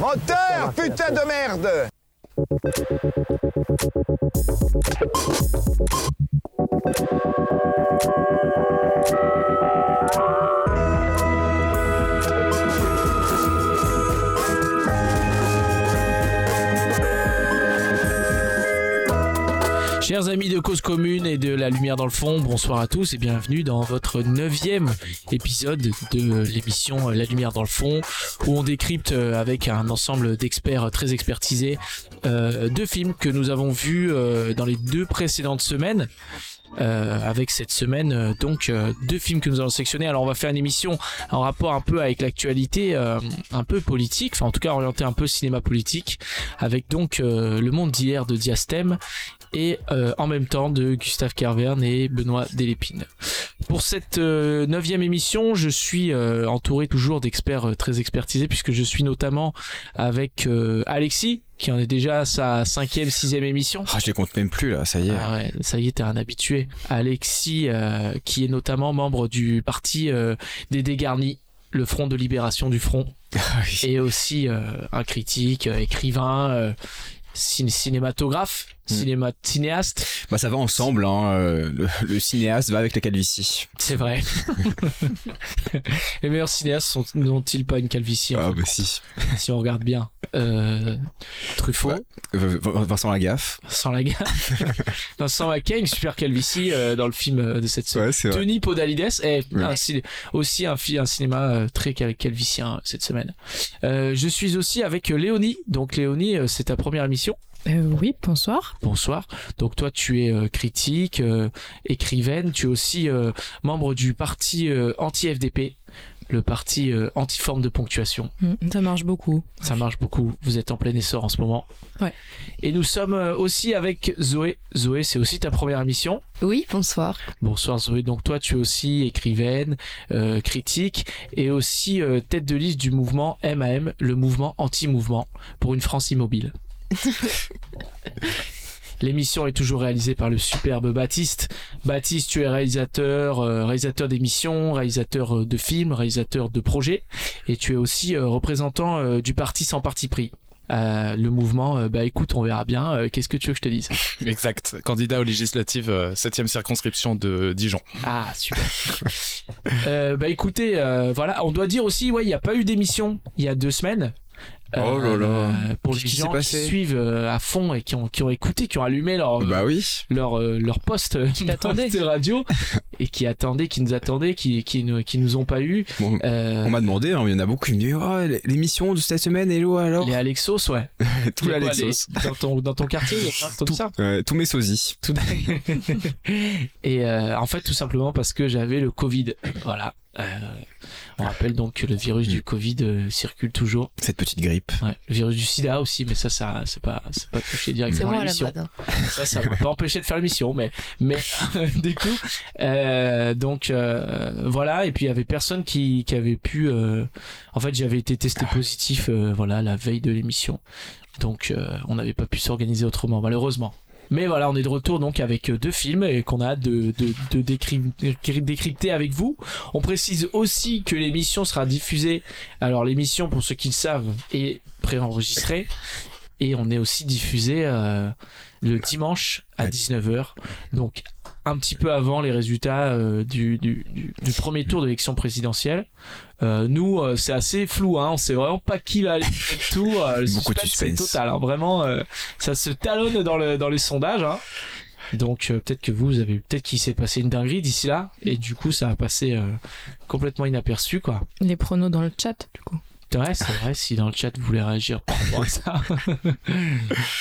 Moteur, putain de merde Chers amis de Cause Commune et de La Lumière dans le Fond, bonsoir à tous et bienvenue dans votre neuvième épisode de l'émission La Lumière dans le Fond, où on décrypte euh, avec un ensemble d'experts très expertisés euh, deux films que nous avons vus euh, dans les deux précédentes semaines. Avec cette semaine donc deux films que nous allons sectionner. Alors on va faire une émission en rapport un peu avec l'actualité, un peu politique, enfin en tout cas orienté un peu cinéma politique, avec donc Le Monde d'hier de Diastème et euh, en même temps de Gustave Kervern et Benoît Delépine. Pour cette euh, neuvième émission, je suis euh, entouré toujours d'experts euh, très expertisés puisque je suis notamment avec euh, Alexis qui en est déjà à sa cinquième, sixième émission. Ah, je les compte même plus là, ça y est. Ah ouais, ça y est, t'es un habitué. Alexis, euh, qui est notamment membre du parti euh, des dégarnis, le Front de Libération du Front, Ah et aussi euh, un critique, euh, écrivain, euh, cin- cinématographe. Cinéma cinéaste. Bah ça va ensemble, hein. euh, Le, le cinéaste va avec la calvitie. C'est vrai. Les meilleurs cinéastes sont- n'ont-ils pas une calvitie Ah bah si. si on regarde bien euh, Truffaut, Ouais. Vincent Lagaffe. sans la gaffe. Vincent Macay, une super calvitie euh, dans le film euh, de cette semaine. Ouais. Denis Podalides est un aussi un, cinéma très cal- calvicien cette semaine. Euh, je suis aussi avec Léonie. Donc Léonie, c'est ta première émission. Euh, oui, bonsoir. Bonsoir. Donc toi, tu es euh, critique, euh, écrivaine. Tu es aussi euh, membre du parti euh, anti-FDP, le parti euh, anti-forme de ponctuation. Mm, Ça marche beaucoup. Ça marche beaucoup. Vous êtes en plein essor en ce moment. Ouais. Et nous sommes euh, aussi avec Zoé. Zoé, c'est aussi ta première émission. Oui, bonsoir. Bonsoir Zoé, donc toi tu es aussi écrivaine, euh, critique et aussi euh, tête de liste du mouvement MAM, le mouvement anti-mouvement pour une France immobile. L'émission est toujours réalisée par le superbe Baptiste. Baptiste, tu es réalisateur, euh, réalisateur d'émissions, réalisateur euh, de films, réalisateur de projets, et tu es aussi euh, représentant euh, du parti sans parti pris. Le mouvement, bah écoute, on verra bien. Qu'est-ce que tu veux que je te dise? Exact. Candidat aux législatives, euh, 7 circonscription de Dijon. Ah, super. bah écoutez, voilà, on doit dire aussi, ouais, il n'y a pas eu d'émission il y a deux semaines. Oh là là. Euh, pour les gens qui suivent euh, à fond et qui ont, qui ont écouté, qui ont allumé leur, Bah oui. leur, euh, leur poste de radio et qui attendaient, qui nous attendaient, qui, qui, nous, qui nous ont pas eu. Bon, Euh, on m'a demandé, hein, il y en a beaucoup qui me disent oh, l'émission de cette semaine, hello alors. les Alexos, ouais. Tous Les quoi, Alexos. les- dans, ton, dans ton quartier, il y a plein de ça. Ouais, tous mes sosies. Tout et euh, en fait tout simplement parce que j'avais le Covid. Voilà. Euh, on rappelle donc que le virus du Covid euh, circule toujours. Cette petite grippe. Ouais. Le virus du SIDA aussi, mais ça, ça, c'est pas, c'est pas touché directement la l'émission. hein. Ça, ça m'a pas empêché de faire l'émission, mais, mais du coup, euh, donc euh, voilà. Et puis il y avait personne qui, qui avait pu. euh, en fait, j'avais été testé positif, euh, voilà, la veille de l'émission. Donc, euh, on n'avait pas pu s'organiser autrement, malheureusement. Mais voilà, on est de retour donc avec euh, deux films et qu'on a hâte de, de, de décryp- décryp- décrypter avec vous. On précise aussi que l'émission sera diffusée. Alors l'émission, pour ceux qui le savent, est préenregistrée et on est aussi diffusé euh, le dimanche à Ouais. 19h. Donc un petit peu avant les résultats euh, du, du, du, du premier tour de l'élection présidentielle. Euh, nous, euh, c'est assez flou, hein. on sait vraiment pas qui va aller au tour. Euh, le Beaucoup de suspense, total, hein. vraiment, euh, ça se talonne dans, le, dans les sondages. Hein. Donc euh, peut-être que vous, vous avez peut-être qu'il s'est passé une dinguerie d'ici là, et du coup ça a passé euh, complètement inaperçu, quoi. Les pronos dans le chat, du coup. Ouais, c'est vrai, si dans le chat vous voulez réagir par rapport à ça.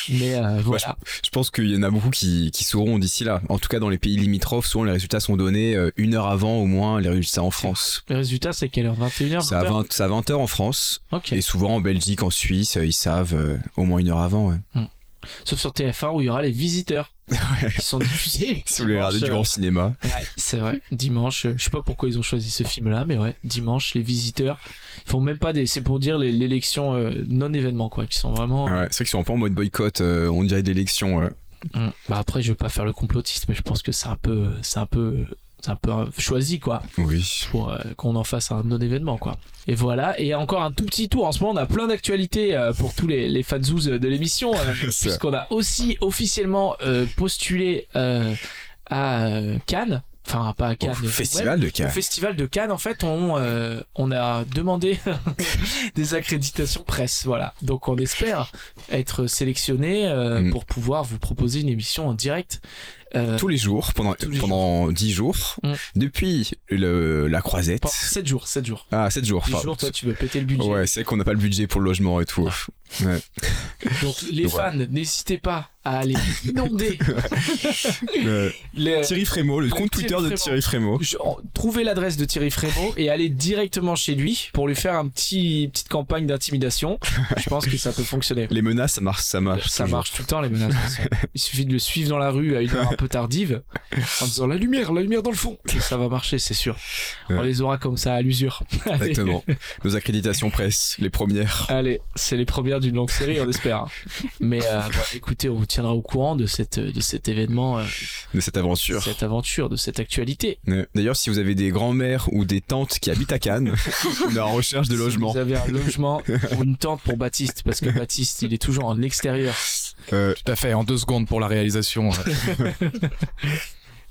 Mais euh, voilà. Je pense qu'il y en a beaucoup qui, qui sauront d'ici là. En tout cas, dans les pays limitrophes, souvent les résultats sont donnés euh, une heure avant au moins les résultats en France. Le résultat, c'est quelle heure? 21h C'est à 20, c'est à 20 heures en France. Ok. Et souvent en Belgique, en Suisse, euh, ils savent euh, au moins une heure avant. Ouais. Sauf sur TF1 où il y aura les visiteurs qui sont diffusés. Sur les dimanche, radios du euh, grand cinéma. Ouais, c'est vrai. Dimanche, euh, je sais pas pourquoi ils ont choisi ce film-là, mais ouais, dimanche, les visiteurs, ils font même pas des, c'est pour dire l'élection euh, non événement quoi, qui sont vraiment. Ouais, c'est vrai qu'ils sont un peu en mode boycott, euh, on dirait d'élection. Hum. Bah après, je veux pas faire le complotiste, mais je pense que c'est un peu, c'est un peu c'est un peu euh, choisi quoi Oui. pour euh, qu'on en fasse un non-événement quoi. Et voilà, et encore un tout petit tour. En ce moment, on a plein d'actualités euh, pour tous les, les fanzouz de l'émission, euh, puisqu'on a aussi officiellement euh, postulé euh, à euh, Cannes. Enfin, pas à Au Cannes. ouais, festival de au Cannes. festival de Cannes, en fait, on, euh, on a demandé des accréditations presse. Voilà. Donc, on espère être sélectionné euh, Mm. pour pouvoir vous proposer une émission en direct. Euh, Tous les jours, pendant, les pendant 10 jours, Mm. depuis le, la croisette. pendant 7 jours, 7 jours. Ah, 7 jours. 10 pardon. jours, toi, tu veux péter le budget. Ouais, c'est qu'on n'a pas le budget pour le logement et tout. Ouais. Donc, les Donc, fans, n'hésitez pas à aller inonder Thierry Frémaux, le compte Twitter de. Thierry Frémaux. Je- Trouvez l'adresse de Thierry Frémaux et allez directement chez lui pour lui faire un petit petite campagne d'intimidation. Je pense que ça peut fonctionner. Les menaces, ça marche, ça marche. Ça toujours. marche tout le temps les menaces. Il suffit de le suivre dans la rue à une heure un peu tardive en disant la lumière, la lumière dans le fond. Et ça va marcher, c'est sûr. On les aura comme ça à l'usure. Exactement. Nos accréditations presse, les premières. Allez, c'est les premières d'une longue série, on espère. Mais euh, bon, écoutez, on vous tiendra au courant de cette de cet événement, euh, de cette de aventure. cette aventure, de cette actualité. D'ailleurs, si vous avez des grands-mères ou des tantes qui habitent à Cannes, on est en recherche de Si logement. vous avez un logement ou une tente pour Baptiste, parce que Baptiste, il est toujours en extérieur Euh, Tout à fait, en deux secondes pour la réalisation.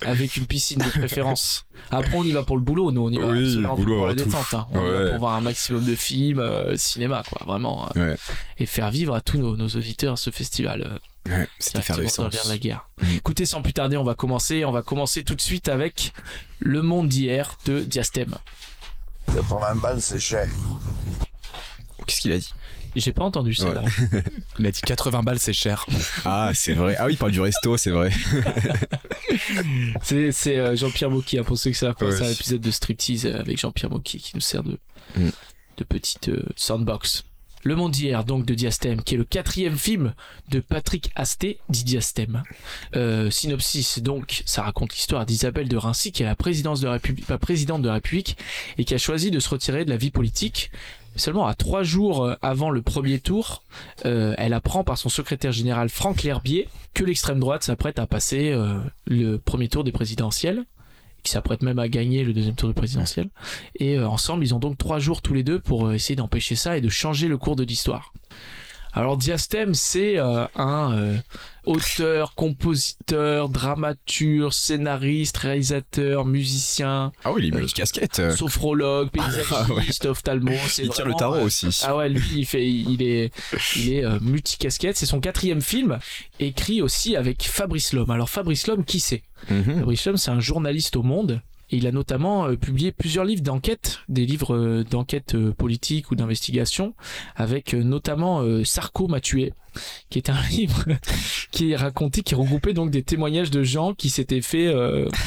avec une piscine de préférence. Après, on y va pour le boulot, nous, on y va Oui, absolument le boulot pour la détente. hein. On y va Ouais. pour voir un maximum de films, euh, cinéma, quoi, vraiment. euh, Ouais. Et faire vivre à tous nos, nos auditeurs ce festival. euh, ouais, effervescence. l'air de la guerre. Mm. Écoutez, sans plus tarder, on va commencer. On va commencer tout de suite avec Le Monde d'hier de Diastème. 80 balles, c'est cher. Qu'est-ce qu'il a dit? J'ai pas entendu ça. Ouais. là. Il a dit 80 balles, c'est cher. Ah, c'est vrai. Ah oui, il parle du resto, c'est vrai. C'est, c'est euh, Jean-Pierre Mocky, hein, pour ceux qui savent pas, Ouais. c'est un épisode de striptease euh, avec Jean-Pierre Mocky qui nous sert de, Mm. de petite euh, soundbox. Le Monde d'hier, donc de Diastème, qui est le quatrième film de Patrick Asté, dit Diastème. Euh, synopsis, donc, ça raconte l'histoire d'Isabelle de Rincy, qui est la, présidence de la, République, la présidente de la République et qui a choisi de se retirer de la vie politique. Seulement à trois jours euh, avant le premier tour, euh, elle apprend par son secrétaire général Franck L'Herbier que l'extrême droite s'apprête à passer euh, le premier tour des présidentielles, qui s'apprête même à gagner le deuxième tour des présidentielles. Et ensemble, ils ont donc trois jours tous les deux pour essayer d'empêcher ça et de changer le cours de l'histoire. Alors Diastème, c'est euh, un euh, auteur, compositeur, dramaturge, scénariste, réalisateur, musicien, Ah oui, il est Euh, multicasquette. euh, sophrologue, paysagiste, ophtalmo. c'est Il tire le tarot aussi. ah ouais, lui, il fait, il est, il est multicasquette. C'est son quatrième film, écrit aussi avec Fabrice Lhomme. Alors Fabrice Lhomme, qui c'est? Mhm. Fabrice Lhomme, c'est un journaliste au Monde. Il a notamment euh, publié plusieurs livres d'enquête, des livres euh, d'enquête euh, politique ou d'investigation, avec notamment Sarko m'a tué, qui est un livre qui raconté, qui regroupait donc des témoignages de gens qui s'étaient fait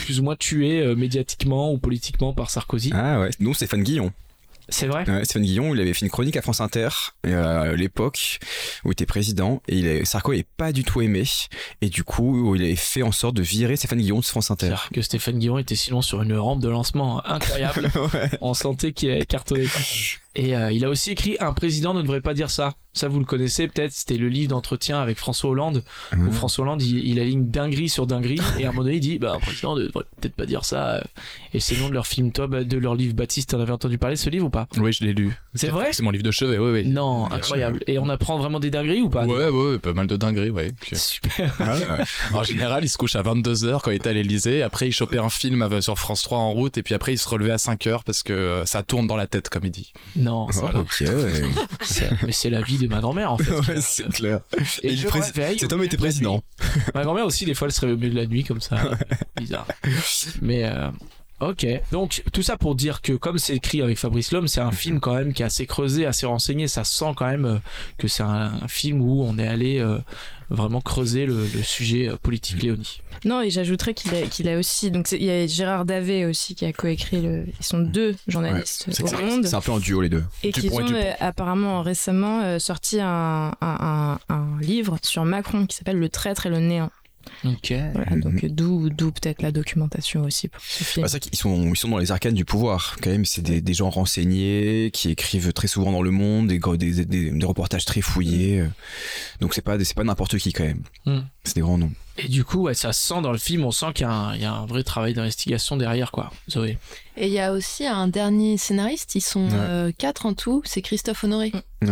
plus ou moins tuer médiatiquement ou politiquement par Sarkozy. Ah ouais, nous Stéphane Guillon. C'est vrai Ouais, Stéphane Guillon, il avait fait une chronique à France Inter euh, à l'époque où il était président et il est, Sarko n'avait pas du tout aimé et du coup il avait fait en sorte de virer Stéphane Guillon de France Inter. Que Stéphane Guillon était sinon sur une rampe de lancement incroyable. Ouais. On sentait qu'il cartonné. Et euh, il a aussi écrit Un président ne devrait pas dire ça. Ça, vous le connaissez peut-être. C'était le livre d'entretien avec François Hollande. Où Mhm. François Hollande, il, il aligne dinguerie sur dinguerie. Et à un moment donné, il dit bah, Un président ne devrait peut-être pas dire ça. euh. Et c'est le nom de leur film Top, de leur livre Baptiste. T'en avais entendu parler ce livre ou pas? Oui, je l'ai lu. C'est vrai? C'est mon livre de chevet, oui, oui. Non, incroyable. Et on apprend vraiment des dingueries ou pas? Ouais, ouais, pas mal de dingueries, ouais. Super. Ah ouais. En général, il se couche à 22h quand il était à l'Elysée. Après, il chopait un film avec- sur France 3 en route. Et puis après, il se relevait à 5h parce que euh, ça tourne dans la tête, comme il dit. Non, c'est pas- ok, ouais. mais c'est la vie de ma grand-mère en fait. Ouais, c'est clair. Et Et je réveille au Cet homme était président. Ma grand-mère aussi, des fois, elle se réveille au milieu de la nuit comme ça. Bizarre. Mais euh, ok. Donc tout ça pour dire que comme c'est écrit avec Fabrice Lhomme, c'est un film quand même qui est assez creusé, assez renseigné. Ça sent quand même euh, que c'est un, un film où on est allé euh, vraiment creuser le, le sujet euh, politique Léonie. Non, et j'ajouterais qu'il a, a aussi. Donc, il y a Gérard Davet aussi qui a coécrit le. Ils sont deux journalistes C'est au Monde. c'est un peu en duo les deux. Et qui ont euh, apparemment récemment euh, sorti un, un, un- un livre sur Macron qui s'appelle Le traître et le néant. Ok. Voilà, Mhm. donc euh, d'où d'où peut-être la documentation aussi pour ce film. Bah, c'est qu'ils sont, ils sont dans les arcanes du pouvoir. Quand même, c'est des, des gens renseignés qui écrivent très souvent dans le monde, des, des, des, des reportages très fouillés. euh. Donc c'est pas, c'est pas n'importe qui quand même. Mm. C'est des grands noms. Et du coup, ouais, ça se sent dans le film, on sent qu'il y, a un- il y a un vrai travail d'investigation derrière, quoi. Zoé. Et il y a aussi un dernier scénariste, ils sont Ouais. euh, quatre en tout, c'est Christophe Honoré,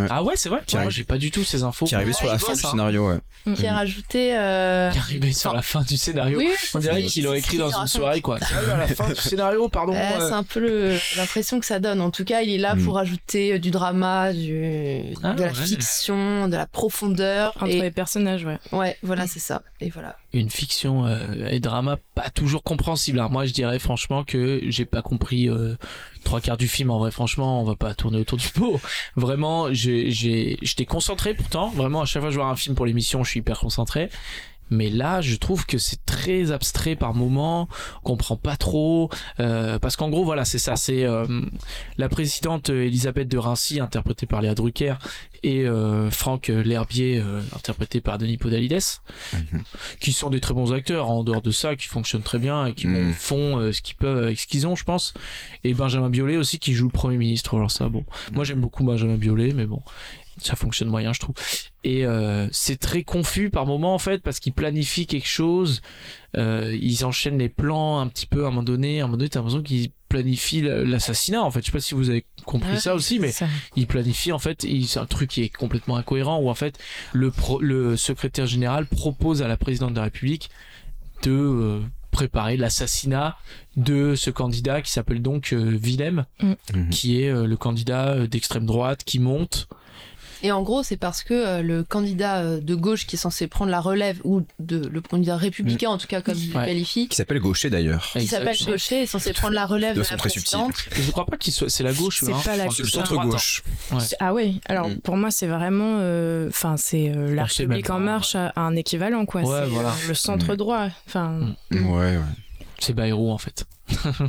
Ah ouais, c'est vrai Qui Moi, j'ai pas du tout ces infos. Qui est arrivé sur la fin du scénario, ouais. qui a Mhm. rajouté... euh, Qui est arrivé sur la fin du scénario. Oui, On dirait qu'il l'aurait écrit dans une soirée, quoi. Ah, à la fin du scénario, pardon. Euh, c'est un peu le- l'impression que ça donne. En tout cas, il est là Mm. pour ajouter euh, du drama, du, Ah, de la ouais. fiction, de la profondeur. Entre et les personnages, ouais. ouais, voilà, c'est ça. Et voilà. Une fiction euh, et drama pas toujours compréhensible. Alors moi, je dirais franchement que j'ai pas compris euh, trois quarts du film. En vrai, franchement, on va pas tourner autour du pot. Vraiment, j'ai, j'étais concentré pourtant. Vraiment, à chaque fois que je vois un film pour l'émission, je suis hyper concentré. Mais là, je trouve que c'est très abstrait par moment, on comprend pas trop, euh, parce qu'en gros, voilà, c'est ça, c'est euh, la présidente Elisabeth de Rincy, interprétée par Léa Drucker, et euh, Franck L'Herbier, euh, interprété par Denis Podalides, qui sont des très bons acteurs, en dehors de ça, qui fonctionnent très bien et qui Mm. font euh, ce qu'ils peuvent avec ce qu'ils ont, je pense. Et Benjamin Biolay aussi, qui joue le Premier ministre. Alors ça, bon, moi j'aime beaucoup Benjamin Biolay, mais bon, ça fonctionne moyen, je trouve. Et euh, c'est très confus par moment en fait, parce qu'ils planifient quelque chose, euh, ils enchaînent les plans un petit peu à un moment donné. À un moment donné, t'as l'impression qu'ils planifient l'assassinat en fait. Je sais pas si vous avez compris Ouais, ça aussi, mais Ça. il planifie en fait c'est un truc qui est complètement incohérent où en fait le, pro- le secrétaire général propose à la présidente de la République de euh, préparer l'assassinat de ce candidat qui s'appelle donc euh, Willem Mhm. qui est euh, le candidat d'extrême droite qui monte Et en gros, c'est parce que euh, le candidat euh, de gauche qui est censé prendre la relève, ou de, le candidat républicain, en tout cas, comme il le Ouais. qualifie, Qui s'appelle Gaucher d'ailleurs. qui s'appelle. Gaucher, est censé prendre la relève De de, la présidente. je crois pas qu'il soit c'est la gauche C'est hein. pas la Enfin, C'est le gauche, centre droite, gauche. Ouais. Ah ouais, alors Mm. pour moi c'est vraiment, euh, enfin c'est euh, la République en marche a un équivalent quoi. Ouais, c'est voilà. euh, le centre Mm. droit. Enfin, Mm. Ouais, ouais. c'est Bayrou en fait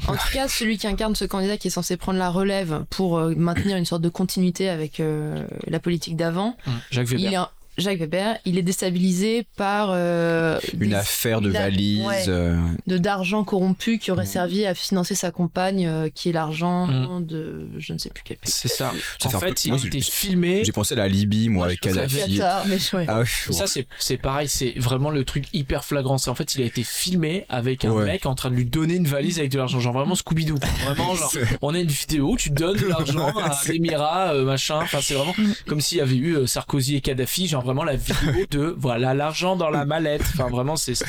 En tout cas, celui qui incarne ce candidat qui est censé prendre la relève pour euh, maintenir une sorte de continuité avec euh, la politique d'avant, Jacques Weber. il est un- Jacques Weber, il est déstabilisé par euh, Une des- affaire de valise. ouais. euh, de d'argent corrompu qui aurait Mm. servi à financer sa compagne, euh, qui est l'argent Mm. de je ne sais plus quel pays. c'est ça en fait peu- il moi, été filmé J'ai pensé à la Libye, moi, Moi, avec Kadhafi. Ouais. Ah ouais. Ça, c'est, c'est pareil, c'est vraiment le truc hyper flagrant. C'est en fait, il a été filmé avec un Ouais. mec en train de lui donner une valise avec de l'argent. Genre vraiment Scooby-Doo. Vraiment, genre, on a une vidéo, tu donnes de l'argent à l'Émirat, euh, machin. Enfin, c'est vraiment comme s'il y avait eu euh, Sarkozy et Kadhafi. Genre vraiment la vidéo de voilà l'argent dans la mallette. Enfin, vraiment, c'est, c'est.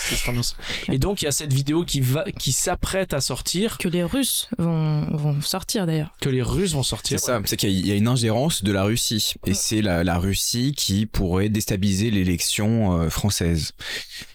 Et donc, il y a cette vidéo qui va, qui s'apprête à sortir, que les Russes vont, vont sortir d'ailleurs. que les Russes vont C'est sortir. ça, c'est qu'il y a- il y a une ingérence de la Russie. Et c'est la, la Russie qui pourrait déstabiliser l'élection euh, française.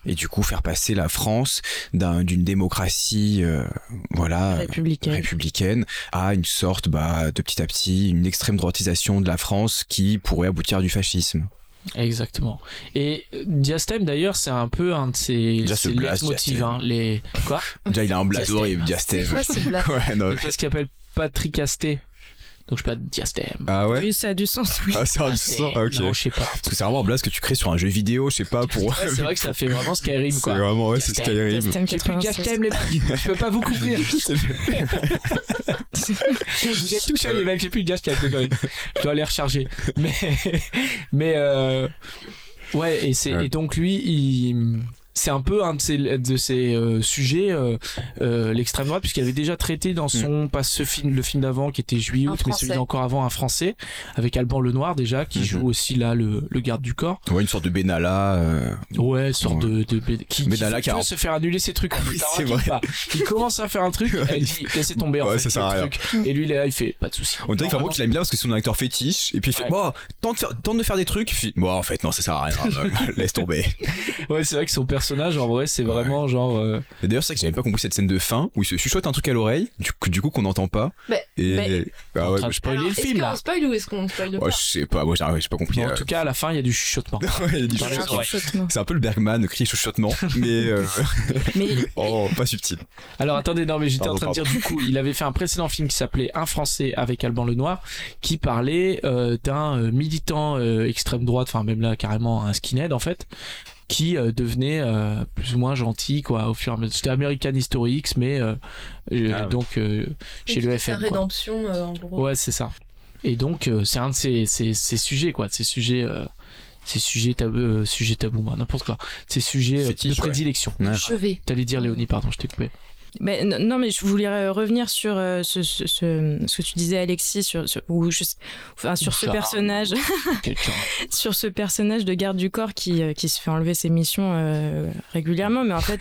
Et du coup, faire passer la France d'un- d'une démocratie, euh, voilà, Républicaine. républicaine à une sorte, bah, de petit à petit, une extrême droitisation de la France qui pourrait aboutir à du fascisme. Exactement. Et euh, Diastème d'ailleurs, c'est un peu un de ses, leitmotivs, hein, les quoi? Déjà, il a un Diastème. horrible, Diastème. Ouais, c'est blague. Ouais, non. Parce qu'il appelle Patrick Asté. Donc je peux pas Diastème. Ah ouais Oui, ça a du sens. Oui. Ah, c'est un Asté. sens. Ah, ok. Non, je sais pas. Parce que c'est vraiment un blaze que tu crées sur un jeu vidéo, je sais pas, pour. Ouais, c'est vrai que ça fait vraiment Skyrim C'est quoi. vraiment, ouais, c'est Diastème, Skyrim. 96. Diastème les mecs. Je peux pas vous couvrir. Vous êtes tous les mecs, j'ai plus de Diastème. Je dois aller recharger. Mais mais euh... ouais et c'est Ouais. et donc lui il c'est un peu un de ses euh, sujets, euh, euh, l'extrême droite, puisqu'il avait déjà traité dans son, pas ce film, le film d'avant qui était Juillet Un août, mais celui d'encore avant, un français, avec Alban Lenoir déjà, qui Mhm. joue aussi là le, le garde du corps. Ouais, une sorte de Benalla. euh, Ouais, sorte Ouais. de, de, qui, qui Benalla qui a veut un- se faire annuler ses trucs. Oui, T'as c'est vrai. pas Il commence à faire un truc, elle dit laissez tomber en Ouais, fait, ça sert le à rien. truc. Et lui il est là, il fait pas de soucis. On dirait qu'il aime bien parce que c'est son acteur fétiche. Et puis il fait, Ouais. bon, tente de, faire, tente de faire des trucs. Puis, bon, en fait, non, ça sert à rien. Laisse tomber. Ouais, c'est vrai que son personnage en vrai, c'est vraiment genre. euh, Et D'ailleurs, c'est vrai que j'avais pas compris cette scène de fin où il se chuchote un truc à l'oreille, du, coup- du coup qu'on n'entend pas. Mais- et ah ouais, je, spoiler le est-ce film qu'on là. spoil ou est-ce qu'on spoil de ouais, je sais pas, moi j'ai pas compris. En euh, tout cas, à la fin, il y a du chuchotement. ouais, il y a du Dans les chuchotement. oreilles. Chuchotement. C'est un peu le Bergman, cri chuchotement, mais euh, Mais oh, pas subtil. Alors attendez, non mais j'étais en train de dire du coup, il avait fait un précédent film qui s'appelait Un Français avec Alban Lenoir, qui parlait euh, d'un euh, militant euh, extrême droite, enfin même là carrément un skinhead en fait, qui euh, devenait euh, plus ou moins gentil quoi au fur et à mesure. C'était American History X, mais euh, Ah ouais. donc euh, chez le FM. rédemption, euh, en gros. Ouais, c'est ça. Et donc, euh, c'est un de ces, ces, ces sujets, quoi, ces sujets euh, ses sujets tabous, euh, sujets tabous, moi, n'importe quoi. Ses sujets euh, de prédilection. Ouais. T'allais dire Léonie, pardon, je t'ai coupé. Mais non, mais je voulais revenir sur euh, ce, ce, ce- ce que tu disais, Alexis, sur, sur, ou je enfin, sur ce personnage, sur ce personnage de garde du corps qui, euh, qui se fait enlever ses missions euh, régulièrement. Mais en fait,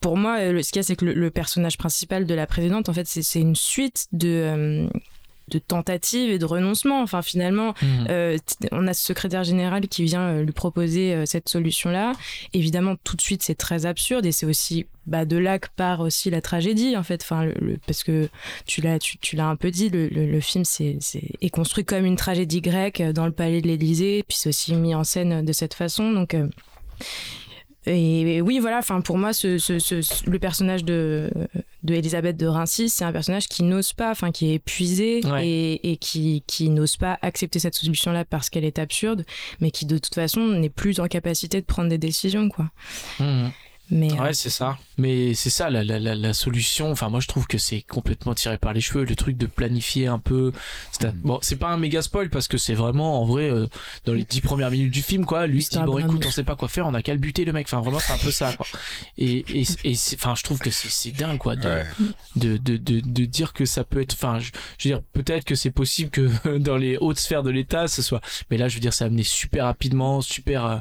pour- moi, ce qu'il y a, c'est que le, le personnage principal de la présidente, en fait, c'est c'est une suite de, de tentatives et de renoncements. Enfin, finalement, Mhm. euh, on a ce secrétaire général qui vient euh, lui proposer euh, cette solution-là. Évidemment, tout de suite, c'est très absurde et c'est aussi bah, de là que part aussi la tragédie, en fait. Enfin, le- le- parce que tu l'as, tu, tu l'as un peu dit, le, film c'est, est construit comme une tragédie grecque dans le palais de l'Élysée, puis c'est aussi mis en scène de cette façon. Donc. euh, et, et oui, voilà. Enfin, pour moi, ce, ce- ce- le personnage de de Elisabeth de Rincy, c'est un personnage qui n'ose pas, enfin, qui est épuisé Ouais. et, et qui qui n'ose pas accepter cette solution-là parce qu'elle est absurde, mais qui de toute façon n'est plus en capacité de prendre des décisions, quoi. Mhm. Mais euh, Ouais, c'est ça. Mais c'est ça la, la, la, solution. Enfin, moi, je trouve que c'est complètement tiré par les cheveux. Le truc de planifier un peu. un- Bon, c'est pas un méga spoil parce que c'est vraiment, en vrai, euh, dans les dix premières minutes du film, quoi. Lui, dit, bon, écoute, on sait pas quoi faire, on a qu'à le buter, le mec. Enfin, vraiment, c'est un peu ça, quoi. Et, et, et enfin, je trouve que c'est c'est dingue, quoi. De, Ouais. de, de, de, de dire que ça peut être. Enfin, je, je veux dire, peut-être que c'est possible que dans les hautes sphères de l'État, ce soit. Mais là, je veux dire, c'est amené super rapidement, super. euh,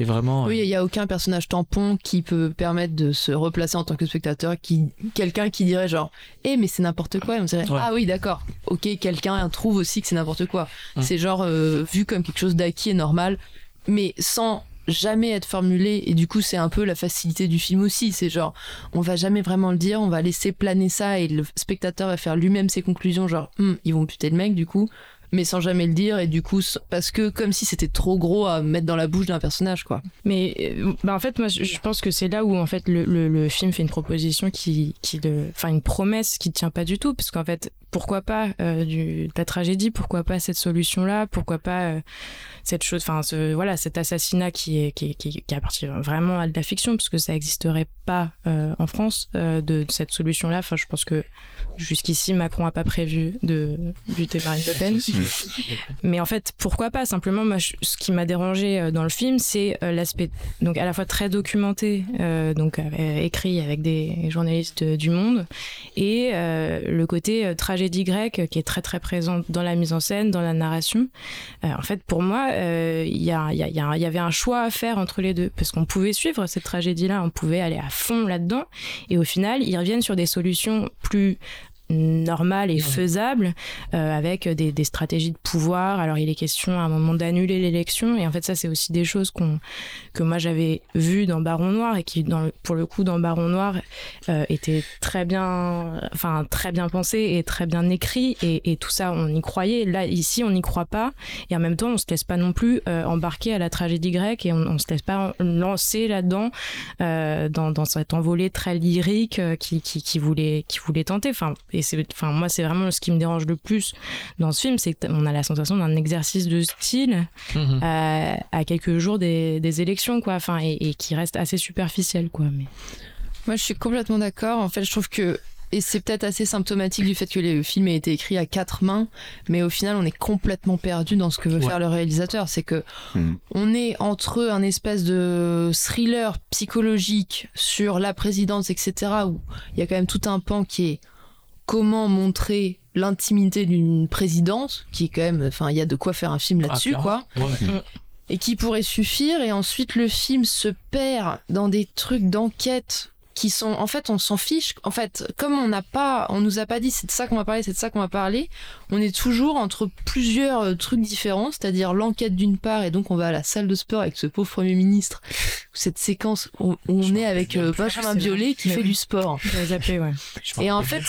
et vraiment. Oui, il n'y a aucun personnage tampon qui peut permettre de se replacer en tant que spectateur. Qui, quelqu'un qui dirait genre, eh mais c'est n'importe quoi. Et on dirait, Ouais. ah oui, d'accord. Ok, quelqu'un trouve aussi que c'est n'importe quoi. Mm. C'est genre euh, vu comme quelque chose d'acquis et normal, mais sans jamais être formulé. Et du coup, c'est un peu la facilité du film aussi. C'est genre, on va jamais vraiment le dire, on va laisser planer ça et le spectateur va faire lui-même ses conclusions. Genre, Hum, ils vont buter le mec du coup. Mais sans jamais le dire, et du coup, parce que comme si c'était trop gros à mettre dans la bouche d'un personnage, quoi. Mais euh, bah en fait, moi, je pense que c'est là où en fait le, le, le film fait une proposition qui, qui enfin une promesse qui tient pas du tout, parce qu'en fait, pourquoi pas euh, du, de la tragédie, pourquoi pas cette solution-là, pourquoi pas euh, cette chose, enfin, ce, voilà, cet assassinat qui est qui, qui, qui appartient vraiment à de la fiction, parce que ça existerait pas euh, en France euh, de, de cette solution-là. Enfin, je pense que jusqu'ici, Macron a pas prévu de buter Marine Le Pen. Mais en fait, pourquoi pas? Simplement, ce qui m'a dérangé euh, dans le film, c'est euh, l'aspect donc à la fois très documenté, euh, donc écrit avec des journalistes du Monde, et le côté tragédie grecque qui est très très présent dans la mise en scène, dans la narration. En fait, pour moi, il y avait un choix à faire entre les deux, parce qu'on pouvait suivre cette tragédie-là, on pouvait aller à fond là-dedans, et au final, ils reviennent sur des solutions plus normales et faisables euh, avec des, des stratégies de pouvoir. Alors il est question à un moment d'annuler l'élection et en fait ça c'est aussi des choses qu'on que moi j'avais vues dans Baron Noir et qui dans pour le coup dans Baron Noir euh, était très bien enfin très bien pensé et très bien écrit et, et tout ça on y croyait. Là ici on n'y croit pas et en même temps on se laisse pas non plus euh, embarquer à la tragédie grecque et on, on se laisse pas lancer là-dedans euh, dans, dans cette envolée très lyrique qui, qui, qui voulait qui voulait tenter. Enfin et c'est enfin moi c'est vraiment ce qui me dérange le plus dans ce film, c'est qu'on a la sensation d'un exercice de style Mhm. à, à quelques jours des, des élections, quoi. Enfin, et, et qui reste assez superficiel, quoi. Mais Moi, je suis complètement d'accord. En fait, je trouve que. Et c'est peut-être assez symptomatique du fait que le film ait été écrit à quatre mains, mais au final, on est complètement perdu dans ce que veut Ouais. faire le réalisateur. C'est que Mhm. on est entre un espèce de thriller psychologique sur la présidence, etc., où il y a quand même tout un pan qui est comment montrer l'intimité d'une présidence, qui est quand même, enfin, il y a de quoi faire un film là-dessus, Ah, quoi. Ouais. et qui pourrait suffire et ensuite le film se perd dans des trucs d'enquête qui sont en fait on s'en fiche en fait comme on n'a pas on nous a pas dit c'est de ça qu'on va parler c'est de ça qu'on va parler on est toujours entre plusieurs euh, trucs différents c'est-à-dire l'enquête d'une part et donc on va à la salle de sport avec ce pauvre premier ministre cette séquence où, où on est avec euh, Benjamin c'est Biolay qui Mais fait oui. du sport zappé, ouais. Et en fait,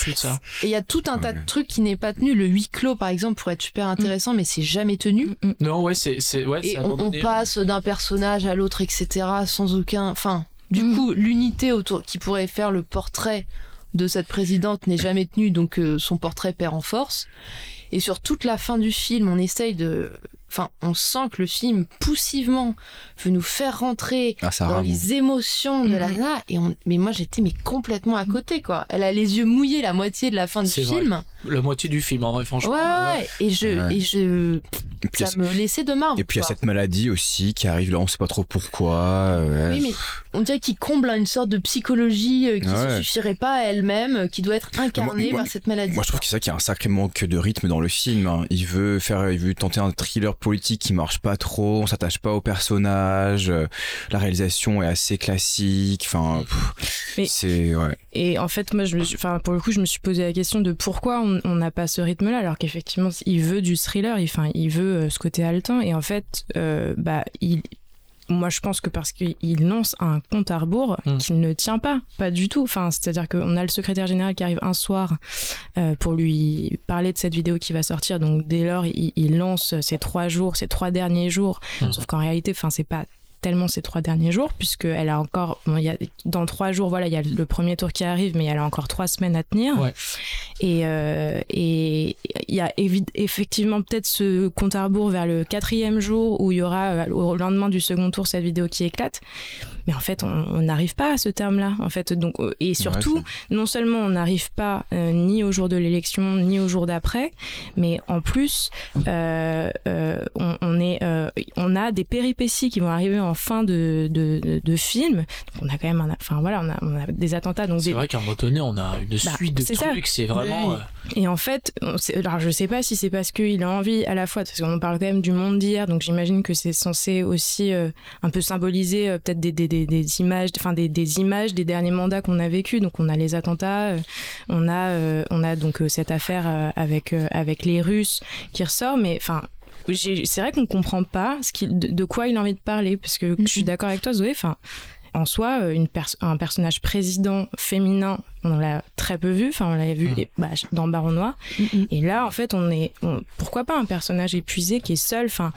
il y a tout un tas de trucs qui n'est pas tenu le huis clos par exemple pourrait être super intéressant mais c'est jamais tenu Non, ouais, c'est, c'est, ouais, et on, on abandonné. passe d'un personnage à l'autre, etc., sans aucun. Enfin, du Mm. coup, l'unité autour qui pourrait faire le portrait de cette présidente n'est jamais tenue, donc euh, son portrait perd en force. Et sur toute la fin du film, on essaye de enfin, on sent que le film poussivement veut nous faire rentrer Ah, dans rame. les émotions de la Mhm. nana et on, mais moi j'étais mais complètement à côté quoi. Elle a les yeux mouillés la moitié de la fin du vrai. film. La moitié du film, en vrai, franchement. ouais, ouais. et je Ouais. et je Et puis, ça me laissait de marbre. Et puis il y a cette maladie aussi qui arrive là, on sait pas trop pourquoi. euh, Oui, mais on dirait qu'il comble une sorte de psychologie euh, qui Ouais. ne suffirait pas à elle-même, euh, qui doit être incarnée moi- par cette maladie. Moi je trouve que c'est ça qu'il y a un sacré manque de rythme dans le film. hein. Il veut faire, il veut tenter un thriller politique qui marche pas trop, on s'attache pas au personnage, euh, la réalisation est assez classique. Enfin, Mais- c'est ouais. Et en fait, moi, je me suis, enfin, pour le coup, je me suis posé la question de pourquoi on n'a pas ce rythme-là, alors qu'effectivement, il veut du thriller, il, enfin, il veut euh, ce côté haletant. Et en fait, euh, bah, il, moi, je pense que parce qu'il lance un compte à rebours Mm. qui ne tient pas, pas du tout. Enfin, c'est-à-dire qu'on a le secrétaire général qui arrive un soir euh, pour lui parler de cette vidéo qui va sortir. Donc, dès lors, il, il lance ces trois jours, ces trois derniers jours. Mm. Sauf qu'en réalité, enfin, c'est pas tellement ces trois derniers jours puisqu'elle a encore bon, y a, dans trois jours voilà il y a le premier tour qui arrive mais elle a encore trois semaines à tenir Ouais. Et euh, et il y a effectivement peut-être ce compte à rebours vers le quatrième jour où il y aura euh, au lendemain du second tour cette vidéo qui éclate mais en fait on n'arrive pas à ce terme là en fait donc euh, et surtout Ouais, non seulement on n'arrive pas euh, ni au jour de l'élection ni au jour d'après, mais en plus euh, on, on est, on a des péripéties qui vont arriver en fin de, de, de- de film. Donc on a quand même, un, enfin voilà, on a, on a des attentats. Donc C'est des- vrai qu'à un moment donné, on a une Bah, suite de trucs, c'est vraiment. Et en fait, on alors je sais pas si c'est parce qu'il a envie à la fois, parce qu'on parle quand même du monde d'hier, donc j'imagine que c'est censé aussi euh, un peu symboliser euh, peut-être des, des, des, des images, enfin des, des images des derniers mandats qu'on a vécu. Donc on a les attentats, euh, on a euh, on a donc euh, cette affaire euh, avec euh, avec les Russes qui ressort, mais enfin. C'est vrai qu'on comprend pas ce de, de quoi il a envie de parler, parce que je suis d'accord avec toi, Zoé. Enfin, en soi, une pers- un personnage président féminin, on l'a très peu vu. Enfin, on l'avait vu et- bah, dans Baron Noir. Et là, en fait, on est. on- pourquoi pas un personnage épuisé qui est seul? Enfin,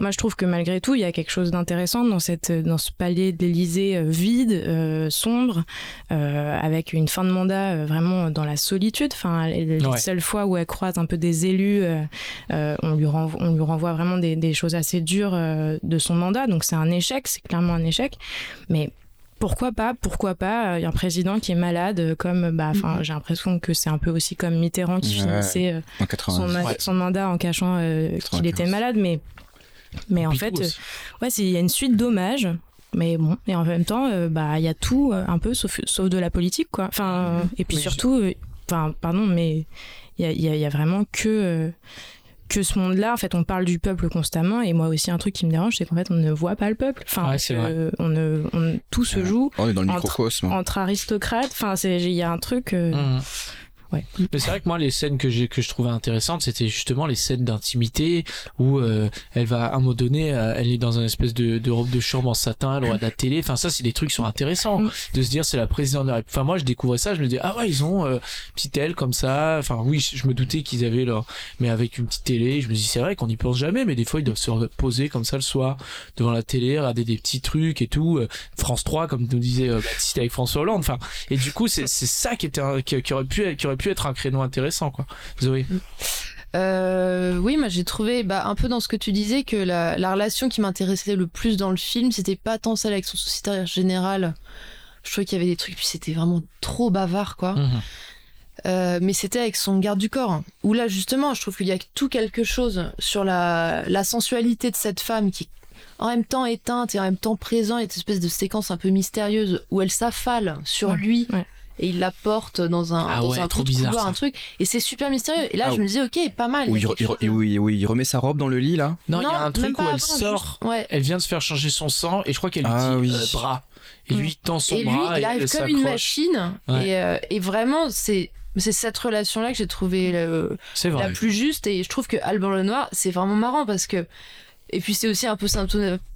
moi, je trouve que malgré tout, il y a quelque chose d'intéressant dans, cette, dans ce palais de l'Élysée euh, vide, euh, sombre, euh, avec une fin de mandat euh, vraiment dans la solitude. Enfin, les, Ouais. seules fois où elle croise un peu des élus, on, lui renvoie, on lui renvoie vraiment des, des choses assez dures euh, de son mandat. Donc, c'est un échec, c'est clairement un échec. Mais pourquoi pas Pourquoi pas euh, un président qui est malade, comme bah, enfin, j'ai l'impression que c'est un peu aussi comme Mitterrand qui Ouais. euh, son, 90. ma- Ouais. son mandat en cachant euh, qu'il 95. était malade, mais mais en fait, euh, ouais, c'est- il y a une suite d'hommages. Mais bon, et en même temps, euh, bah, il y a tout euh, un peu sauf, sauf de la politique, quoi. Enfin, et puis Oui, surtout, euh, enfin, pardon, mais il y a, il y a- il y a vraiment que euh, que ce monde-là. En fait, on parle du peuple constamment, et moi aussi, un truc qui me dérange, c'est qu'en fait, on ne voit pas le peuple. Enfin, Ouais, c'est euh, on ne, on- tout se Ouais. joue On est dans le Entre- microcosme. entre aristocrates. Enfin, c'est, il y a un truc. euh, Mhm. Ouais. Mais c'est vrai que moi, les scènes que j'ai que je trouvais intéressantes, c'était justement les scènes d'intimité où euh, elle va à un moment donné, euh, elle est dans une espèce de, de robe de chambre en satin, elle regarde la télé. Enfin, ça, c'est des trucs qui sont intéressants Mm. de se dire c'est la présidente de la République. Enfin, moi, je découvrais ça, je me dis ah ouais, ils ont euh, petite aile comme ça. Enfin, oui, je je me doutais qu'ils avaient leur, mais avec une petite télé. Je me dis c'est vrai qu'on n'y pense jamais, mais des fois ils doivent se poser comme ça le soir devant la télé, regarder des petits trucs et tout. Euh, France 3, comme nous disait euh, Baptiste avec François Hollande. Enfin, et du coup, c'est c'est ça qui était qui, qui aurait pu qui aurait pu être un créneau intéressant quoi. Zoé. Euh, oui, moi j'ai trouvé bah, un peu dans ce que tu disais que la, la relation qui m'intéressait le plus dans le film, c'était pas tant celle avec son sociétaire général. Je trouvais qu'il y avait des trucs, puis c'était vraiment trop bavard, quoi. Mhm. Euh, mais c'était avec son garde du corps. Où là, justement, je trouve qu'il y a tout quelque chose sur la, la sensualité de cette femme qui est en même temps éteinte et en même temps présente. Il y a cette espèce de séquence un peu mystérieuse où elle s'affale sur Ouais, lui. ouais. Et il la porte dans un, Ah dans ouais, un trop trou de bizarre, couloir, un truc. Et c'est super mystérieux. Et là, Ah, je me disais, ok, pas mal. Où il il, il oui, oui, il remet sa robe dans le lit là. Non, il y a un même truc où pas elle avant, sort. juste- Ouais. Elle vient de se faire changer son sang et je crois qu'elle lui Ah dit oui. euh, bras. Et lui il tend son Et lui, bras il et arrive comme une machine. Ouais. Et, euh, et vraiment, c'est c'est cette relation-là que j'ai trouvé euh, C'est la plus juste. Et je trouve que Albert Lenoir, c'est vraiment marrant parce que. Et puis c'est aussi un peu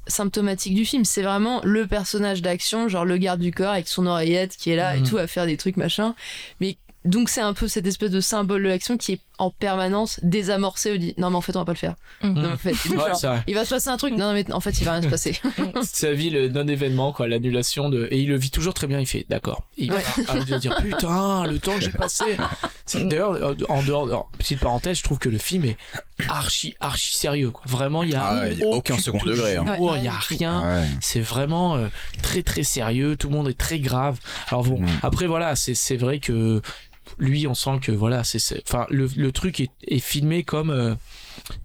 symptomatique du film. C'est vraiment le personnage d'action, genre le garde du corps avec son oreillette qui est là et tout à faire des trucs machin. Mais donc c'est un peu cette espèce de symbole de l'action qui est en permanence désamorcer ou dit non mais en fait on va pas le faire. Non, en fait, genre, vrai. il va se passer un truc. Non mais en fait il va rien se passer. sa vie le non-événement, quoi, l'annulation de. Et il le vit toujours très bien, il fait d'accord. Il va dire putain, le temps que j'ai passé. C'est- D'ailleurs, euh, en dehors, alors, petite parenthèse, je trouve que le film est archi, archi sérieux, quoi. Vraiment, il y a, Ah ouais, il y a aucun second degré, hein. Il y a rien. Ouais. C'est vraiment euh, très très sérieux, tout le monde est très grave. Alors bon, Mm. après voilà, c'est c'est vrai que lui, on sent que voilà, c'est c'est- enfin le, le truc est, est filmé comme euh,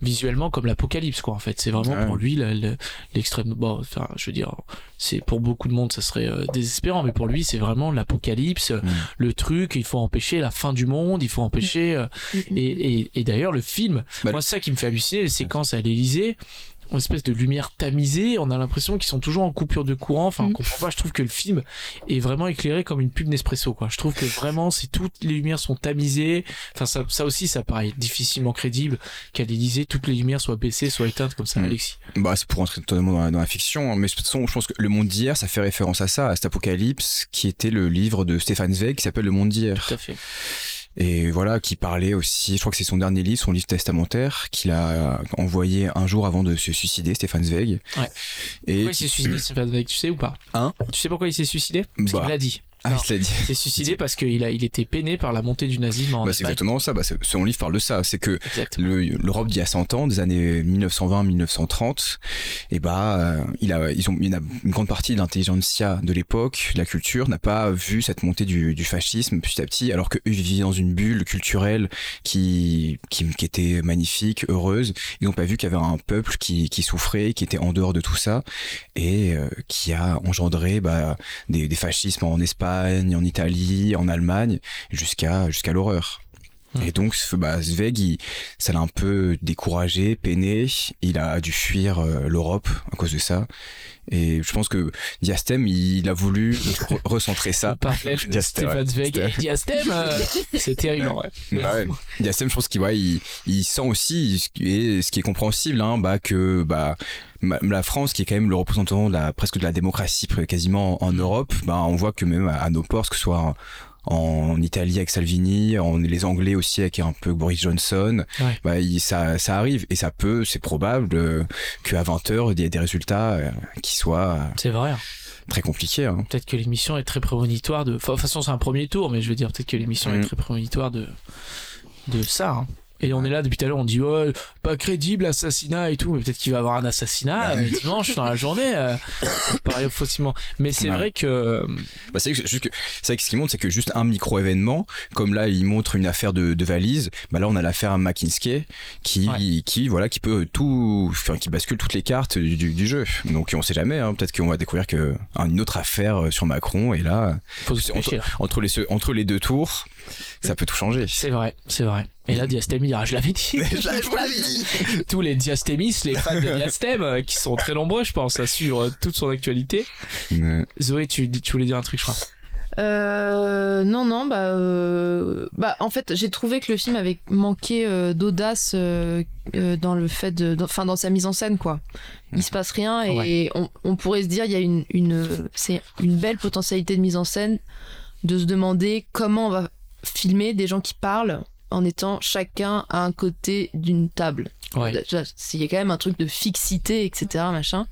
visuellement comme l'apocalypse quoi en fait. C'est vraiment Ouais. pour lui le- le- l'extrême bon enfin je veux dire c'est pour beaucoup de monde ça serait euh, désespérant mais pour lui c'est vraiment l'apocalypse, Mm. le truc, il faut empêcher la fin du monde, il faut empêcher euh, et, et, et d'ailleurs, le film, Bah, moi, c'est ça qui me fait halluciner, les séquences à l'Elysée, une espèce de lumière tamisée, on a l'impression qu'ils sont toujours en coupure de courant. Enfin, on Mhm. comprend pas. Je trouve que le film est vraiment éclairé comme une pub Nespresso, quoi. Je trouve que vraiment, c'est toutes les lumières sont tamisées. Enfin, ça, ça aussi, ça paraît difficilement crédible qu'à l'Elysée, toutes les lumières soient baissées, soient éteintes comme ça, Mhm. Alexis. Bah, c'est pour entrer totalement dans la, dans la fiction, hein. mais de toute façon, je pense que Le Monde d'hier, ça fait référence à ça, à cet apocalypse, qui était le livre de Stéphane Zweig, qui s'appelle Le Monde d'hier. Tout à fait. Et voilà, qui parlait aussi, je crois que c'est son dernier livre, son livre testamentaire, qu'il a envoyé un jour avant de se suicider, Stéphane Zweig. Ouais. Et Pourquoi il s'est suicidé, Stéphane Zweig, tu sais ou pas? Hein? Tu sais pourquoi il s'est suicidé? Parce Bah. qu'il l'a dit. Ah, Non. il s'est suicidé parce qu'il a, il était peiné par la montée du nazisme en Bah, c'est exactement ça. Bah, son livre parle de ça. C'est que Exactement. le- l'Europe d'il y a 100 ans, des années 1920-1930, et bah, euh, il a, ils ont, il a une grande partie de l'intelligentsia de l'époque, la culture, n'a pas vu cette montée du, du fascisme petit à petit, alors qu'eux vivaient dans une bulle culturelle qui, qui, qui était magnifique, heureuse. Ils n'ont pas vu qu'il y avait un peuple qui, qui souffrait, qui était en dehors de tout ça, et euh, qui a engendré bah, des, des fascismes en Espagne, en Italie, en Allemagne, jusqu'à jusqu'à l'horreur. Mm. Et donc, bah, Zweig, il- ça l'a un peu découragé, peiné. Il a dû fuir euh, l'Europe à cause de ça. Et je pense que Diastème, il a voulu re- recentrer ça. de Diastème, Stéphane ouais. Zweig et Diastème, euh, c'est terrible. Bah ouais. Diastème, je pense qu'il ouais, il, il sent aussi, ce qui est, ce qui est compréhensible, hein, bah, que bah, la France, qui est quand même le représentant de la, presque de la démocratie quasiment en Europe, bah, on voit que même à, à nos ports, que ce soit en, Italie avec Salvini, en, les Anglais aussi avec un peu Boris Johnson, Ouais. bah, il- ça, ça arrive et ça peut, c'est probable euh, qu'à 20h, il y ait des résultats euh, qui soient euh, C'est vrai. hein. très compliqués. Hein. Peut-être que l'émission est très prémonitoire de. Enfin, de toute façon, c'est un premier tour, mais je veux dire, peut-être que l'émission est Mm. très prémonitoire de, de ça. hein. Et on est là depuis tout à l'heure, on dit ouais, pas crédible, assassinat et tout, mais peut-être qu'il va avoir un assassinat euh, dimanche dans la journée, euh, pareil faussement. Mais c'est Ouais. vrai que Bah, c'est juste que, c'est vrai que ce qui montre, c'est que juste un micro-événement, comme là, il montre une affaire de, de valise, bah là, on a l'affaire McKinsey qui, Ouais. qui, voilà, qui peut tout, enfin, qui bascule toutes les cartes du, du- du jeu. Donc, on sait jamais, hein, peut-être qu'on va découvrir que une autre affaire euh, sur Macron, et là, faut se entre, entre les, entre les deux tours, ça peut tout changer. C'est vrai, c'est vrai. Et là, Diastème, il dira, je l'avais dit. Tous les diastémistes, les fans de Diastème, euh, qui sont très nombreux, je pense, à suivre euh, toute son actualité. Zoé, tu, tu voulais dire un truc, je crois. Euh, non, non, bah, euh, bah, en fait, j'ai trouvé que le film avait manqué euh, d'audace dans le fait de, dans- enfin, dans sa mise en scène, quoi. Il se passe rien et on, on pourrait se dire, il y a une, une, c'est une belle potentialité de mise en scène de se demander comment on va filmer des gens qui parlent en étant chacun à un côté d'une table. Ouais. Déjà, Il y a quand même un truc de fixité, etc. Machin.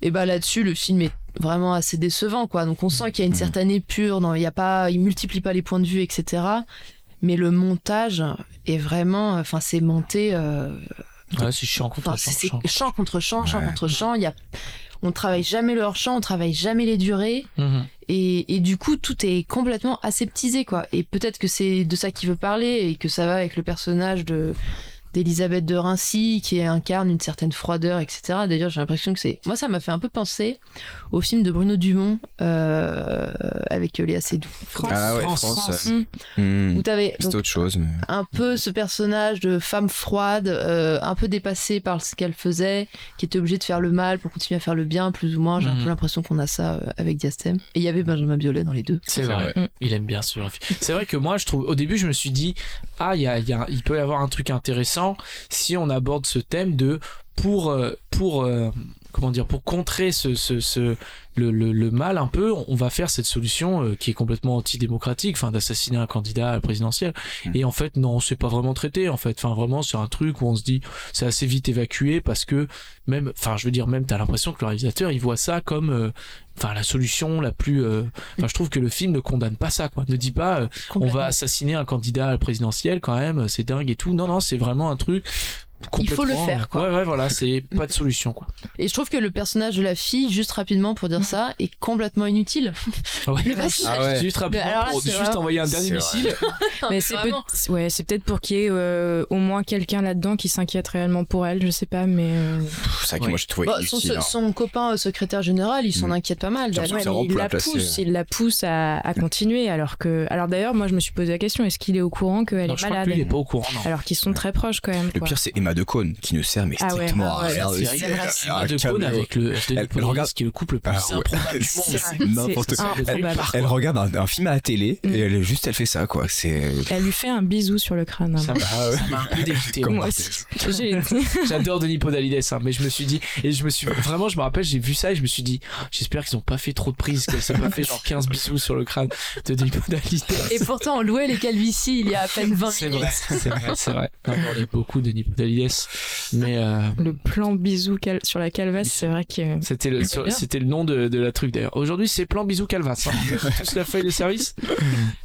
Et bah là-dessus, le film est vraiment assez décevant, quoi. Donc on sent qu'il y a une certaine épure, non, il y a pas, il multiplie pas les points de vue, etc. Mais le montage est vraiment, enfin, c'est monté, euh, Ouais, c'est chiant contre enfin, champ, c'est champ contre champ, champ Ouais. contre champ. Il y a, on travaille jamais leur champ, on travaille jamais les durées. Mhm. Et, et du coup, tout est complètement aseptisé, quoi. Et peut-être que c'est de ça qu'il veut parler et que ça va avec le personnage de d'Elisabeth de Rincy qui incarne une certaine froideur, etc. D'ailleurs, j'ai l'impression que c'est... Moi, ça m'a fait un peu penser au film de Bruno Dumont euh, avec Léa Seydoux. Ah ouais, France, France, France. Où t'avais c'est donc, autre chose. mais- un peu ce personnage de femme froide, euh, un peu dépassée par ce qu'elle faisait, qui était obligée de faire le mal pour continuer à faire le bien, plus ou moins. J'ai un peu l'impression qu'on a ça euh, avec Diastème. Et il y avait Benjamin Biolay dans les deux. C'est vrai. Il aime bien ce genre de film. C'est vrai que moi, je trouve, au début, je me suis dit, ah, il y a, il y a- il peut y avoir un truc intéressant si on aborde ce thème de pour euh, pour euh, comment dire pour contrer ce, ce, ce le, le, le mal un peu, on va faire cette solution euh, qui est complètement antidémocratique, enfin d'assassiner un candidat présidentiel. Mm. Et en fait, non, c'est pas vraiment traité. En fait, enfin vraiment, c'est un truc où on se dit c'est assez vite évacué parce que même, enfin je veux dire même t'as l'impression que le réalisateur il voit ça comme euh, enfin la solution la plus euh, enfin je trouve que le film ne condamne pas ça quoi ne dit pas euh, on va assassiner un candidat présidentiel quand même c'est dingue et tout non non c'est vraiment un truc Il faut le faire, euh, quoi. ouais ouais voilà c'est pas de solution quoi Et je trouve que le personnage de la fille, juste rapidement pour dire ça, est complètement inutile. Ouais. Le personnage- Ah ouais. juste rapidement là, pour juste vraiment- envoyer un dernier missile Mais c'est peut- ouais, c'est peut-être pour qu'il y ait euh, au moins quelqu'un là-dedans qui s'inquiète réellement pour elle, je sais pas, mais euh, C'est ça que Ouais. moi j'ai trouvé Bah, son, hein. son copain euh, secrétaire général, il s'en Mm. inquiète pas mal. Ouais, mais il la placer. pousse, il la pousse à, à continuer, alors que, alors d'ailleurs, moi je me suis posé la question, est-ce qu'il est au courant qu'elle est je malade il est pas au courant. Alors qu'ils sont très proches quand même. Le pire, c'est Emma de Cône qui ne sert mais Ah ouais, strictement ah ouais, à rien. c'est aussi. vrai, c'est Un de Cône avec le Denis regarde- qui est le couple le plus Ah ouais. improbable du monde C'est C'est c'est. Elle, elle regarde un, un film à la télé et elle juste elle fait ça quoi. C'est Elle lui fait un bisou sur le crâne. hein. ça m'a Ah ouais. un peu dégoûté J'adore Denis Podalides, hein, mais je me suis dit, et je me suis, vraiment, je me rappelle, j'ai vu ça et je me suis dit, j'espère qu'ils ont pas fait trop de prises, qu'elle s'est pas fait genre 15 bisous sur le crâne de Denis Podalides. Et pourtant, on louait les calvities il y a à peine 20 C'est minutes. vrai, c'est vrai, c'est vrai. On beaucoup Denis Podalides, mais euh, le plan bisou cal- sur la calvasse, c'est vrai que. c'était le, sur- bien. c'était le nom de, de la truc d'ailleurs. Aujourd'hui, c'est plan bisous calvas. Hein. Tous la feuille de service.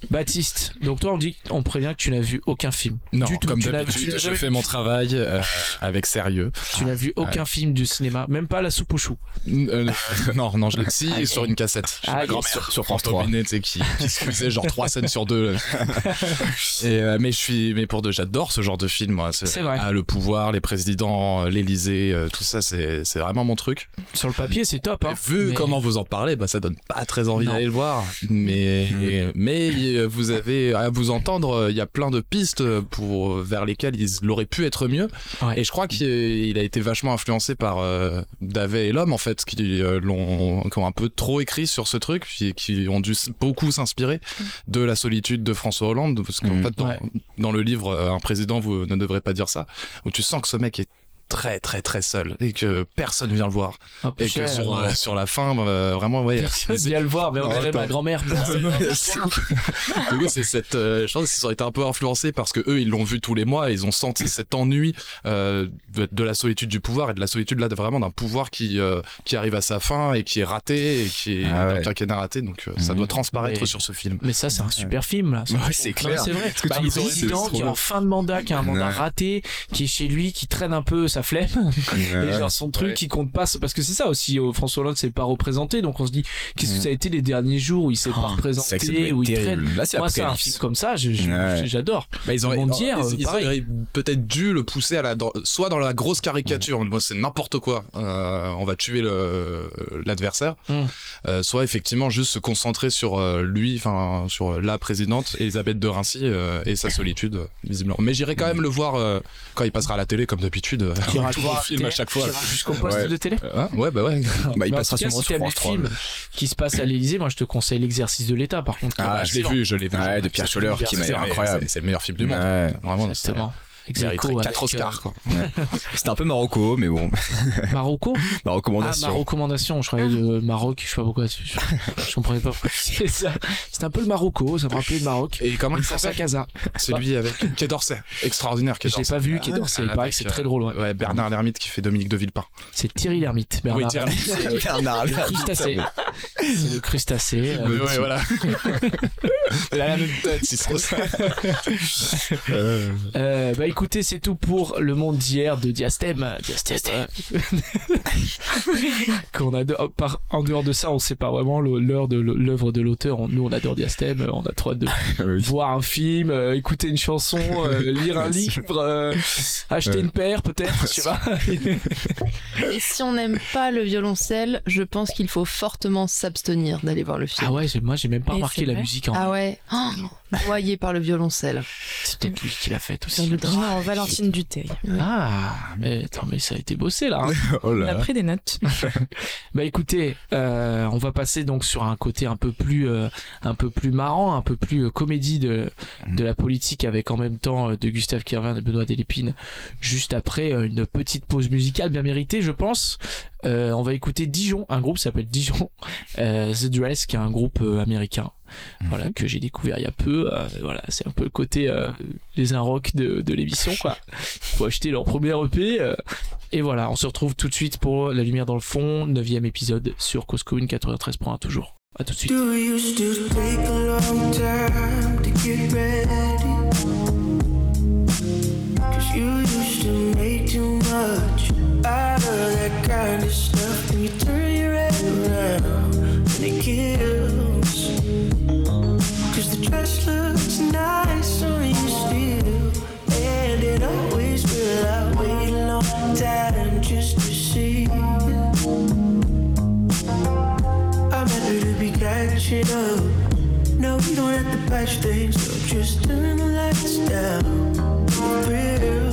Baptiste, donc toi, on dit, on prévient que tu n'as vu aucun film. Non, du tout. comme d'habitude, je fais mon travail euh, avec sérieux. Tu n'as vu aucun film du cinéma, même pas la soupe aux choux. Euh, non, non, je l'ai si Ah, sur une cassette. Ah, Ma grand-mère Sur- sur France François 3. Binet, tu sais, qui, qui se faisait genre trois scènes sur deux. Et, euh, mais je suis, mais pour deux, j'adore ce genre de film. Moi, C'est vrai. Ah, le pouvoir, les présidents, euh, l'Élysée, euh, tout ça, c'est, vraiment mon truc. Sur le papier, c'est top. Hein. Vu Mais- comment vous en parlez, bah, ça donne pas très envie d'aller le voir. Mais, mais euh, vous avez à vous entendre, il y a plein de pistes pour vers lesquelles il aurait pu être mieux. Ouais. Et je crois qu'il il a été vachement influencé par euh, Davet et l'homme en fait, qui euh, l'ont, ont un peu trop écrit sur ce truc, qui, qui ont dû beaucoup s'inspirer de la solitude de François Hollande, parce qu'en Mhm. fait dans, Ouais. dans le livre Un président vous ne devrez pas dire ça, où tu sens que ce mec est très très très seul et que personne vient le voir Un et que sur, ouais. euh, sur la fin euh, vraiment ouais Personne vient le voir, mais on dirait ma grand-mère. Du coup, c'est cette. euh, je pense qu'ils ont été un peu influencés parce que eux, ils l'ont vu tous les mois. Et ils ont senti cet ennui euh, de, de la solitude du pouvoir et de la solitude là, de vraiment d'un pouvoir qui euh, qui arrive à sa fin et qui est raté et qui est Ah ouais. un quinquennat raté. Donc, euh, ça Mhm. doit transparaître Mais- sur ce film. Mais ça, c'est un super film, là. Ouais, c'est clair. C'est vrai. que Bah, c'est président qui est en fin de mandat, qui a un mandat raté, qui est chez lui, qui traîne un peu sa flemme. Et genre son truc Ouais. qui compte pas. Parce que c'est ça aussi, euh, François Hollande s'est pas représenté. Donc on se dit, qu'est-ce que Mhm. ça a été les derniers jours où il s'est pas Oh, doit représenté, où il traîne. Là, Moi, c'est un film comme ça, je- Ouais. j'adore. Bah, ils ils pareil. auraient peut-être dû le pousser à la, soit dans la grosse caricature, c'est n'importe quoi, euh, on va tuer l'adversaire, Mm. euh, soit effectivement juste se concentrer sur lui, enfin sur la présidente Elisabeth de Rincy euh, et sa solitude visiblement. Mais j'irai quand même le voir quand il passera à la télé comme d'habitude, Qui ira tout film à chaque fois. Jusqu'au poste Ouais. de télé. Hein ouais bah ouais. Bah, il Mais en passera sûrement sur France 3. films qui se passe à l'Elysée, moi je te conseille l'exercice de l'État par contre. Ah, je l'ai vu, je l'ai vu. Ouais, de Pierre C'est- Scholler, qui m'a l'air incroyable. C'est le meilleur film du monde. Ouais. Vraiment, Exactement. Il mériterait Ex aequo 4 avec, Oscars quoi. C'était un peu Marocco, mais bon, euh, Marocco? Ma Ah, recommandation. ma recommandation, je croyais le Maroc, je sais pas pourquoi, je, je comprenais pas c'est ça. C'était un peu le Marocco, ça me rappelait le Maroc. Et comment il s'appelle? Casa. Celui avec Quai d'Orsay. Extraordinaire Quai Je l'ai d'Orsay. pas vu, Quai d'Orsay, il paraît que c'est très drôle, ouais. Ouais, Bernard Lermite qui fait Dominique de Villepin. C'est Thierry Lhermitte, Bernard. Oui, Thierry Bernard, Le crustacé. C'est le crustacé. euh, ouais, voilà. Il a la même tête, si c'est ça. Euh, bah écoutez, c'est tout pour le monde d'hier de Diastème. Diastème. Qu'on adore. oh, Par, en dehors de ça, on sait pas vraiment le- l'heure de l'œuvre de l'auteur. Nous, on adore Diastème. On a trop hâte de voir un film, euh, écouter une chanson, euh, lire un livre, euh, acheter une paire peut-être. Je sais pas. Et si on n'aime pas le violoncelle, je pense qu'il faut fortement s'abstenir d'aller voir le film. Ah ouais, moi j'ai même pas Et remarqué la musique en. Ah ouais. Oh, Noyé par le violoncelle. Peut-être lui qui l'a fait aussi. le drap. Non, Valentine Duteil. Ah, mais attends, mais ça a été bossé là. hein. Oh On a pris des notes. Bah écoutez, euh, on va passer donc sur un côté un peu plus, euh, un peu plus marrant, un peu plus euh, comédie de, de la politique avec en même temps de Gustave Kervin et Benoît Delépine. Juste après euh, une petite pause musicale bien méritée, je pense. Euh, on va écouter Dijon, un groupe s'appelle Dijon, euh, The Dress, qui est un groupe euh, américain. Voilà que j'ai découvert il y a peu. Euh, voilà, c'est un peu le côté euh, les un rock de, de l'émission quoi. Faut acheter leur premier EP. euh, et voilà, on se retrouve tout de suite pour La Lumière dans le fond, 9 épisode sur Cause Commune 93.1 toujours. À tout de suite. Do you still take a long time to get ready? Cause you used to make too much out that kind of stuff. And you turn your head around and it kills. Cause the dress looks nice on you still. And it always will. I wait a long time just to see. I'm happy to be catching up. No, we don't have to patch things up. Just turn the lights down. Thrill.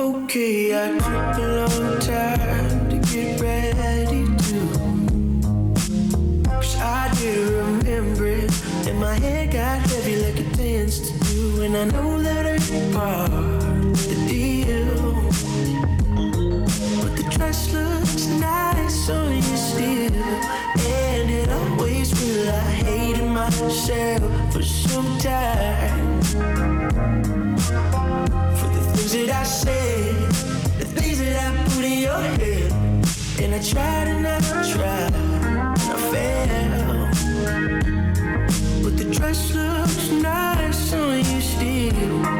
Okay, I took a long time to get ready to. Cause I do remember it. And my head got heavy like it tends to do. And I know that ain't part of the deal. But the dress looks nice on you still. And it always will. I hated myself for some time. For the things that I said, And I tried and I tried, and I failed. But the dress looks nice on you still,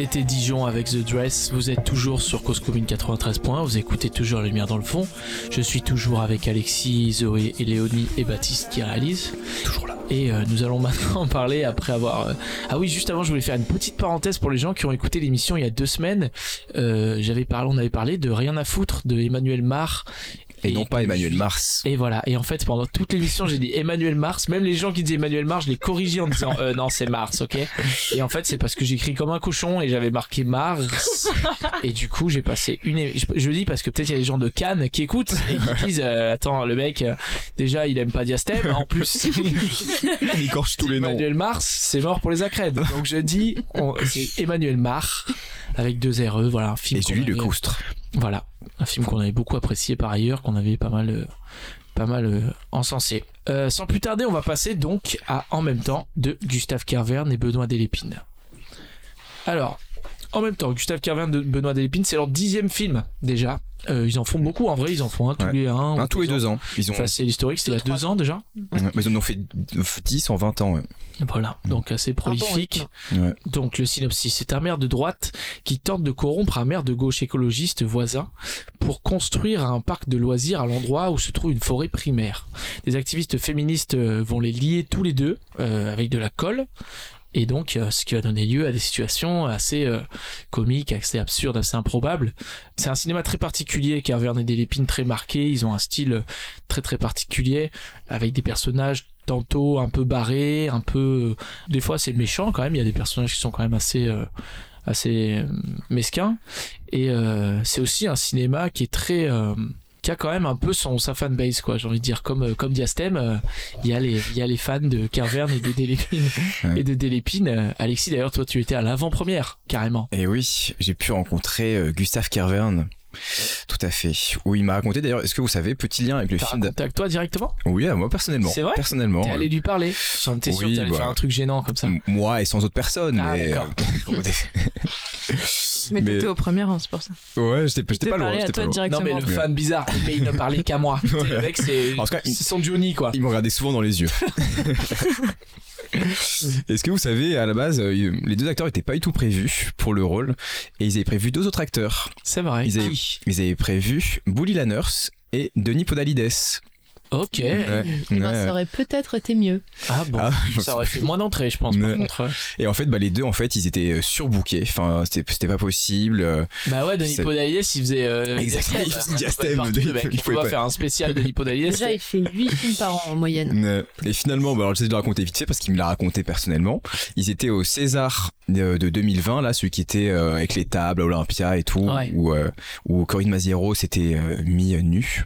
C'était Dijon avec The Dress. Vous êtes toujours sur Cause Commune 93.1. Vous écoutez toujours Lumière dans le fond. Je suis toujours avec Alexis, Zoé et Léonie et Baptiste qui réalisent. Toujours là. Et euh, nous allons maintenant parler après avoir. euh, Ah oui, juste avant, je voulais faire une petite parenthèse pour les gens qui ont écouté l'émission il y a deux semaines. Euh, J'avais parlé, on avait parlé de Rien à foutre de Emmanuel Mar. Et non pas Emmanuel Mars. Et voilà. Et en fait, pendant toute l'émission, j'ai dit Emmanuel Mars. Même les gens qui disaient Emmanuel Mars, je les corrigeais en disant euh, non, c'est Mars, ok? Et en fait, c'est parce que j'écris comme un cochon et j'avais marqué Mars. Et du coup, j'ai passé une. Je, le dis parce que peut-être il y a des gens de Cannes qui écoutent et qui disent euh, attends, le mec, euh, déjà, il aime pas Diastème. En plus, Il écorche tous les noms. Emmanuel Mars, c'est mort pour les accrèdes. Donc je dis, on- c'est Emmanuel Mars avec deux RE. Voilà, un film. Et celui de avait- Coustre. Voilà, un film qu'on avait beaucoup apprécié par ailleurs, qu'on avait pas mal, euh, euh, encensé. Euh, sans plus tarder, on va passer donc à En même temps de Gustave Kervern et Benoît Delépine. Alors, en même temps, Gustave Kervern et Benoît Delépine, c'est leur dixième film déjà. Euh, ils en font beaucoup, en vrai, ils en font un tous Ouais. les un. Un ou tous les deux ans. Ils ont, Enfin, c'est historique, c'était il y a deux ans déjà. Ouais, mais ils en ont fait 10 en 20 ans. ouais. Voilà, donc assez prolifique. Ouais. Donc le synopsis, c'est un maire de droite qui tente de corrompre un maire de gauche écologiste voisin pour construire un parc de loisirs à l'endroit où se trouve une forêt primaire. Des activistes féministes euh, vont les lier tous les deux euh, avec de la colle Et donc, euh, ce qui va donner lieu à des situations assez euh, comiques, assez absurdes, assez improbables. C'est un cinéma très particulier, Carverne et Delépine très marqué. Ils ont un style euh, très très particulier, avec des personnages tantôt un peu barrés, un peu... Des fois, c'est méchant quand même. Il y a des personnages qui sont quand même assez... assez mesquins. Et c'est aussi un cinéma qui est très... euh, qui a quand même un peu son sa fanbase quoi j'ai envie de dire comme euh, comme Diastème euh, il y a les il y a les fans de Carverne et de Delépine Ouais. et de Delépine Euh, Alexis d'ailleurs toi tu étais à l'avant-première carrément Et oui, j'ai pu rencontrer euh, Gustave Kervern. Tout à fait. Où il m'a raconté d'ailleurs, est-ce que vous savez, petit lien avec le film. avec toi directement? Oui, à moi personnellement. C'est vrai? Personnellement. t'es allé lui parler? J'en étais sûr Oui, que t'allais bah. faire un truc gênant comme ça Moi et sans autre personne. Ah, mais, euh, Mais Mais- t'étais aux premières, hein, c'est pour ça. ouais, j'étais pas loin. à toi pas loin. non mais le fan bizarre mais il ne parlait qu'à moi Tu sais, le mec c'est En tout cas, il- c'est son Johnny quoi Il me regardait souvent dans les yeux. Est-ce que vous savez, à la base, euh, les deux acteurs n'étaient pas du tout prévus pour le rôle et ils avaient prévu deux autres acteurs. c'est vrai Ils avaient, Qui? ils avaient prévu Bully Lanners et Denis Podalides. Ok Ouais, Eh ben, ouais. ça aurait peut-être été mieux. ah bon Ah, ça aurait fait moins d'entrée je pense par Ouais. contre Et en fait, bah, les deux, en fait, ils étaient euh, surbookés. Enfin, c'était pas possible. euh, Bah ouais, Denis Podalides, il faisait. Euh, Exactement, il faisait Diastème, il pouvait pas pas- faire un spécial Denis Podalides. Déjà, il fait 8 films par an en moyenne. Euh, Et finalement, bah, alors j'essaie de le raconter vite fait parce qu'il me l'a raconté personnellement. Ils étaient au César de, de 2020, là, celui qui était euh, avec les tables Olympia et tout, Ouais. où, euh, où Corinne Maziero s'était euh, mis euh, nue.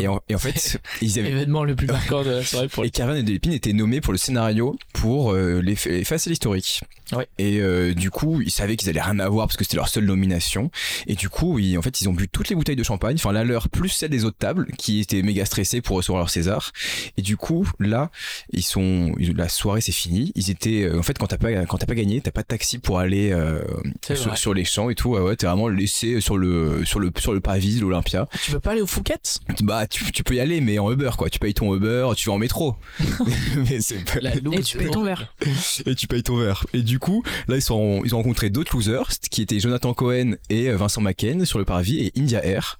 Et en, et en fait, ils avaient. Événement le plus marquant de la soirée pour Et les. Carven et Delépine étaient nommés pour le scénario pour euh, les fa- effacer l'historique. Ouais. Et euh, du coup, ils savaient qu'ils allaient rien avoir parce que c'était leur seule nomination. Et du coup, ils, en fait, ils ont bu toutes les bouteilles de champagne, enfin la leur plus celle des autres tables, qui étaient méga stressés pour recevoir leur César. Et du coup, là, ils sont, ils- la soirée c'est fini. Ils étaient, euh, en fait, quand t'as pas, quand t'as pas gagné, t'as pas de taxi pour aller euh, sur, les champs et tout. Ouais, ouais, t'es vraiment laissé sur le, sur le, sur le parvis de l'Olympia. Tu veux pas aller au Fouquet's? Bah, tu, tu peux y aller, mais en Uber, quoi. Tu payes ton Uber, tu vas en métro. mais c'est pas- La loose Et tu payes ton verre. et tu payes ton verre. Et du coup, là, ils, sont, ils ont rencontré d'autres losers, qui étaient Jonathan Cohen et euh, Vincent Macken sur le parvis et India Air.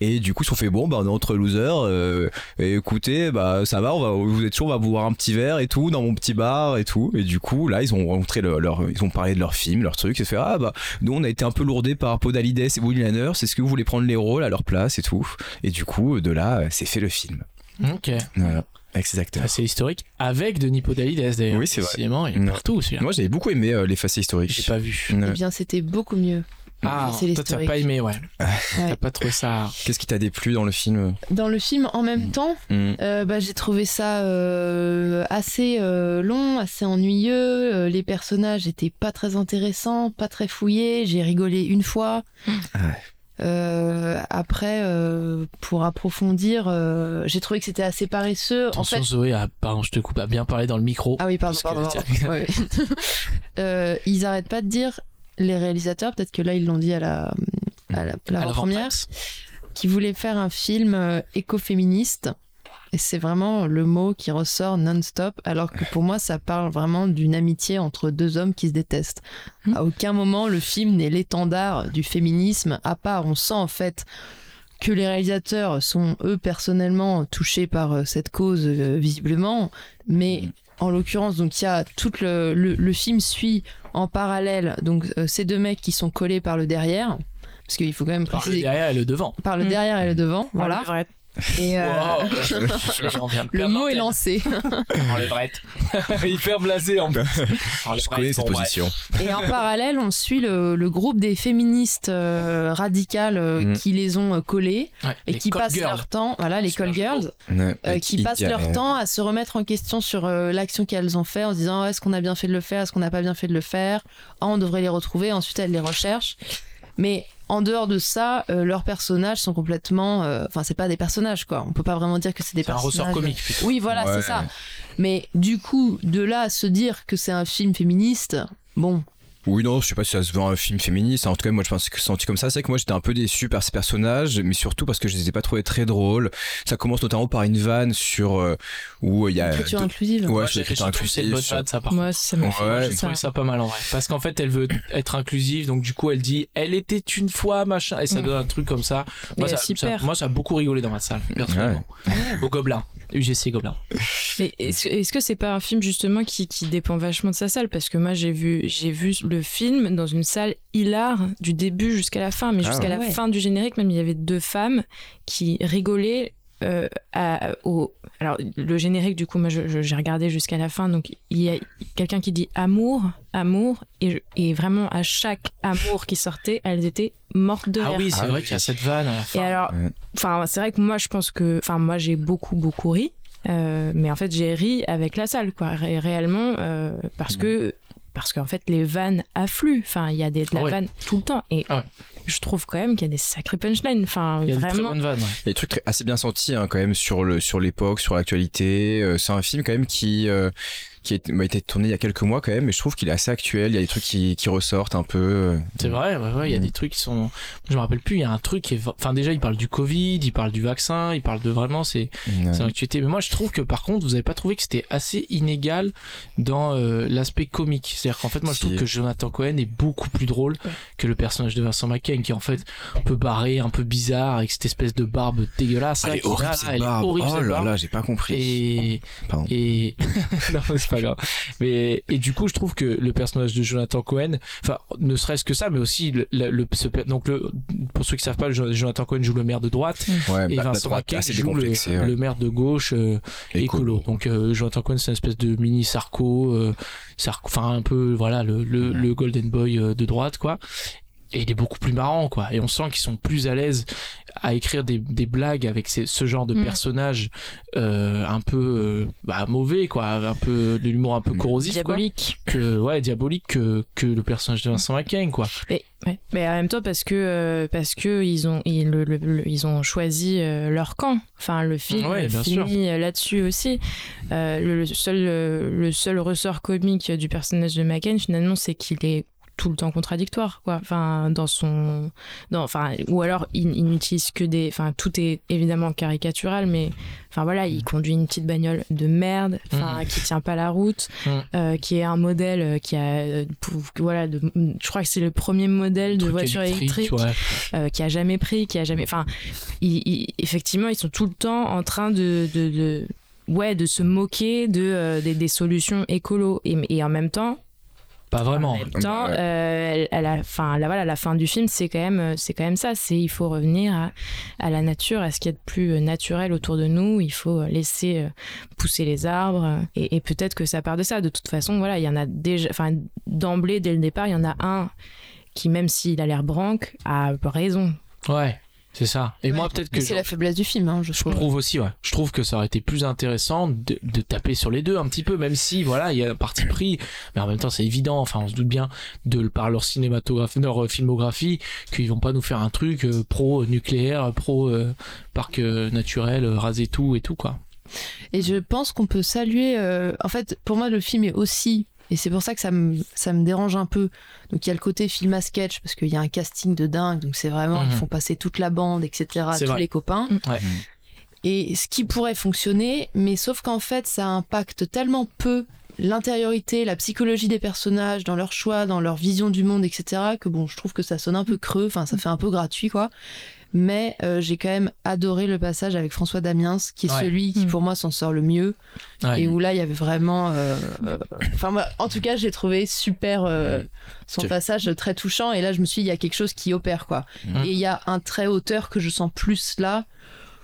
Et du coup, ils se sont fait, bon, bah, on est entre losers, euh, et écoutez, bah, ça va, on va, vous êtes chaud, on va boire un petit verre et tout, dans mon petit bar et tout. Et du coup, là, ils ont rencontré leur, leur- ils ont parlé de leur film, leur truc, et se fait, ah, bah, nous, on a été un peu lourdés par Podalides et Woody Lanners, est-ce que vous voulez prendre les rôles à leur place et tout? Et du coup, de là, euh, c'est fait le film. Ok. Voilà. Avec ces acteurs. Assez historique. Avec Denis Podalides d'ailleurs. Oui, c'est vrai. Décidément, il est Non. partout celui-là. Moi, j'avais beaucoup aimé euh, les facés historiques. J'ai pas vu. Eh bien, c'était beaucoup mieux. Ah, c'est toi t'as pas aimé, ouais. T'as Ouais. pas trouvé ça. Qu'est-ce qui t'a déplu dans le film? Dans le film, en même temps, Mm. euh, bah, j'ai trouvé ça euh, assez euh, long, assez ennuyeux. Euh, les personnages étaient pas très intéressants, pas très fouillés. J'ai rigolé une fois. Ouais. Euh, après, euh, pour approfondir, euh, j'ai trouvé que c'était assez paresseux. Attention, en fait, Zoé, a, pardon, je te coupe, a bien parlé dans le micro. ah oui, pardon, que- pardon. Ouais, ils arrêtent pas de dire les réalisateurs, peut-être que là ils l'ont dit à la à À l'avant-presse. qui voulaient faire un film écoféministe. Et c'est vraiment le mot qui ressort non-stop, alors que pour moi, ça parle vraiment d'une amitié entre deux hommes qui se détestent. Hmm. À aucun moment, le film n'est l'étendard du féminisme, à part, on sent en fait que les réalisateurs sont, eux, personnellement touchés par euh, cette cause, euh, visiblement, mais en l'occurrence, donc il y a tout le, le, le film suit en parallèle donc euh, ces deux mecs qui sont collés par le derrière, parce qu'il faut quand même Par le derrière et le devant. par le Mm. derrière et le devant, voilà. Et euh, Wow. Le mot est lancé. On les brette. Hyper blasé en plus. Je connais cette position. Et en parallèle, on suit le, le groupe des féministes euh, radicales euh, Mm. qui les ont collés Ouais, et les qui passent girls. leur temps, voilà, les call girls, Ouais, euh, qui passent leur temps à se remettre en question sur euh, l'action qu'elles ont fait en se disant est-ce qu'on a bien fait de le faire, est-ce qu'on n'a pas bien fait de le faire, Ah, on devrait les retrouver, ensuite elles les recherchent. Mais en dehors de ça, euh, leurs personnages sont complètement, euh, enfin c'est pas des personnages quoi, on peut pas vraiment dire que c'est des C'est un personnages. ressort comique. plutôt. Oui, voilà, Ouais. c'est ça. Mais du coup, de là à se dire que c'est un film féministe, bon, Oui, non, je sais pas si ça se veut un film féministe. En tout cas, moi, je pense que c'est senti comme ça. C'est vrai que moi, j'étais un peu déçu par ces personnages, mais surtout parce que je les ai pas trouvés très drôles. Ça commence notamment par une vanne sur euh, où il y a. écriture deux- inclusive. Ouais, j'ai- l'écriture une bonne inclusive. vanne, ça, par Moi, ça m'a fait. Ouais. J'ai ça. trouvé ça pas mal en vrai. Parce qu'en fait, elle veut être inclusive, donc du coup, elle dit elle était une fois, machin, et ça Mm. donne un truc comme ça. Moi, ça, moi, a beaucoup rigolé dans ma salle, personnellement. Au gobelin. UGC Gobelin. Mais est-ce est-ce que c'est pas un film justement qui, qui dépend vachement de sa salle? Parce que moi j'ai vu, j'ai vu le film dans une salle hilar du début jusqu'à la fin, mais Ah jusqu'à la ouais. fin du générique même il y avait deux femmes qui rigolaient. Euh, à- au... Alors le générique du coup moi je- je- j'ai regardé jusqu'à la fin donc il y a quelqu'un qui dit amour amour et, je- et vraiment à chaque amour qui sortait elles étaient mortes de Ah rire. oui, c'est Ah vrai oui. qu'il y a cette vanne à la Et alors, enfin, c'est vrai que moi, je pense que, enfin, moi, j'ai beaucoup, beaucoup ri, euh, mais en fait, j'ai ri avec la salle, quoi, ré- réellement, euh, parce que, parce qu'en fait, les vannes affluent. Enfin, il y a des, de la Ah ouais. vanne tout le temps, et Ah ouais. Je trouve quand même qu'il y a des sacrés punchlines. Enfin, Il y a des très vraiment. bonnes vannes. ouais. Il y a des trucs très- assez bien sentis hein, quand même sur le sur l'époque, sur l'actualité. Euh, c'est un film quand même qui euh, qui a été- m'a été tourné il y a quelques mois quand même, mais je trouve qu'il est assez actuel. Il y a des trucs qui, qui ressortent un peu. euh. C'est vrai, ouais, ouais, il y a Mm. des trucs qui sont. Je me rappelle plus, il y a un truc qui est. Enfin, déjà, il parle du Covid, il parle du vaccin, il parle de vraiment. C'est Ouais. c'est l'actualité. Mais moi, je trouve que par contre, vous avez pas trouvé que c'était assez inégal dans euh, l'aspect comique. C'est-à-dire qu'en fait, moi, je trouve que Jonathan Cohen est beaucoup plus drôle que le personnage de Vincent McCain, qui est en fait un peu barré, un peu bizarre, avec cette espèce de barbe dégueulasse. Ah, là, elle est horrible cette barbe. oh là là, j'ai pas compris. Et, Pardon. et non pas grave mais et du coup je trouve que le personnage de Jonathan Cohen enfin ne serait-ce que ça mais aussi le, le- ce donc le pour ceux qui savent pas le- Jonathan Cohen joue le maire de droite Ouais, et bah, Vincent assez joue le, décomplexée, ouais. le maire de gauche euh, écolo. donc euh, Jonathan Cohen c'est une espèce de mini Sarko euh, Sarko enfin un peu voilà le, le, le golden boy euh, de droite quoi et il est beaucoup plus marrant quoi et on sent qu'ils sont plus à l'aise à écrire des, des blagues avec ces- ce genre de Mm. personnages euh, un peu euh, bah, mauvais quoi un peu de l'humour un peu Mm. corrosif quoi, Diabolique. que ouais diabolique que, que le personnage de Vincent McCain quoi Mais, ouais. mais en même temps, parce que, euh, parce que ils, ont, ils, le- le- le- ils ont choisi euh, leur camp. Enfin, le film Ouais, finit là-dessus aussi. Euh, le, le seul, le seul ressort comique du personnage de McCain, finalement, c'est qu'il est tout le temps contradictoire quoi enfin dans son dans enfin ou alors il, il n'utilise que des enfin tout est évidemment caricatural mais enfin voilà il conduit une petite bagnole de merde enfin Mhm. qui tient pas la route Mhm. euh, qui est un modèle euh, qui a euh, voilà de- je crois que c'est le premier modèle de voiture électrique, ouais. euh, qui a jamais pris qui a jamais enfin il- il- effectivement ils sont tout le temps en train de, de, de- ouais de se moquer de des, des solutions écolo et, et en même temps pas vraiment en même temps, Ouais. euh, elle- à la fin, voilà, la fin du film, c'est quand même, euh, c'est quand même ça. C'est il faut revenir à, à la nature, à ce qu'il y a de plus euh, naturel autour de nous. Il faut laisser pousser les arbres, et, et peut-être que ça part de ça. De toute façon, voilà, il y en a déjà, enfin, d'emblée, dès le départ, il y en a un qui, même s'il a l'air branque, a raison. ouais c'est ça et moi peut-être que C'est la faiblesse du film, hein, je Je trouve. trouve aussi, ouais. Je trouve que ça aurait été plus intéressant de, de taper sur les deux un petit peu, même si, voilà, il y a un parti pris, mais en même temps, c'est évident, enfin, on se doute bien, de par leur cinématographie, leur euh, filmographie, qu'ils vont pas nous faire un truc euh, pro-nucléaire, pro-parc euh, naturel, euh, raser tout et tout, quoi. Et je pense qu'on peut saluer. euh, en fait, pour moi, le film est aussi. Et c'est pour ça que ça me, ça me dérange un peu. Donc, il y a le côté film à sketch, parce qu'il y a un casting de dingue. Donc, c'est vraiment. Mhm. Ils font passer toute la bande, etc. Tous vrai. les copains. Ouais. Et ce qui pourrait fonctionner, mais sauf qu'en fait, ça impacte tellement peu l'intériorité, la psychologie des personnages, dans leur choix, dans leur vision du monde, etc., que bon, je trouve que ça sonne un peu creux, enfin, ça fait un peu gratuit, quoi. Mais euh, j'ai quand même adoré le passage avec François Damiens, qui est Ouais. celui qui, Mm. pour moi, s'en sort le mieux. Ouais. Et où là, il y avait vraiment. euh, euh, Enfin, moi, en tout cas, j'ai trouvé super euh, son passage très touchant. Et là, je me suis dit, il y a quelque chose qui opère, quoi. Mhm. Et il y a un trait auteur que je sens plus là,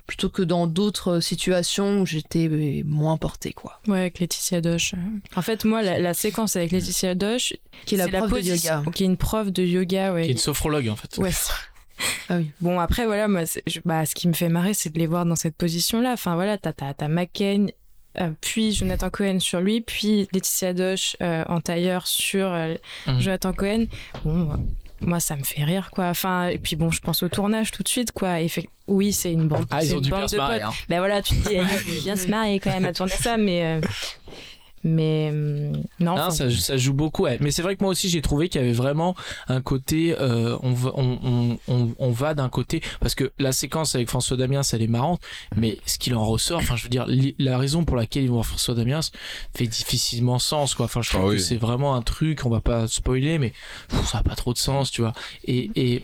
plutôt que dans d'autres situations où j'étais euh, moins portée, quoi. Ouais, avec Laetitia Doche. En fait, moi, la, la séquence avec Laetitia Doche, Qui est la prof de position- yoga. qui est une prof de yoga, ouais. Qui est une sophrologue, en fait. Ouais. Ah oui. Bon, après, voilà, moi, je- bah, ce qui me fait marrer, c'est de les voir dans cette position-là. Enfin, voilà, t'as, t'as, t'as McCain, euh, puis Jonathan Cohen sur lui, puis Laetitia Doche euh, en tailleur sur euh, Mhm. Jonathan Cohen. Bon, moi, ça me fait rire, quoi. Enfin, et puis bon, je pense au tournage tout de suite, quoi. Et fait- oui, c'est une bande, Ah, ils ont une dû bande bien se de marrer, potes. hein. Ben voilà, tu te dis, eh, bien se marier quand même à tourner ça, mais. Mais. euh, non, Non, enfin, ça, ça joue beaucoup, ouais. mais c'est vrai que moi aussi j'ai trouvé qu'il y avait vraiment un côté, euh, on, va, on, on, on, on va d'un côté, parce que la séquence avec François Damiens, elle est marrante, mais ce qu'il en ressort, enfin je veux dire, la raison pour laquelle ils vont voir François Damiens fait difficilement sens, quoi. Enfin je trouve Ah que c'est vraiment un truc, on va pas spoiler, mais pff, ça a pas trop de sens, tu vois. Et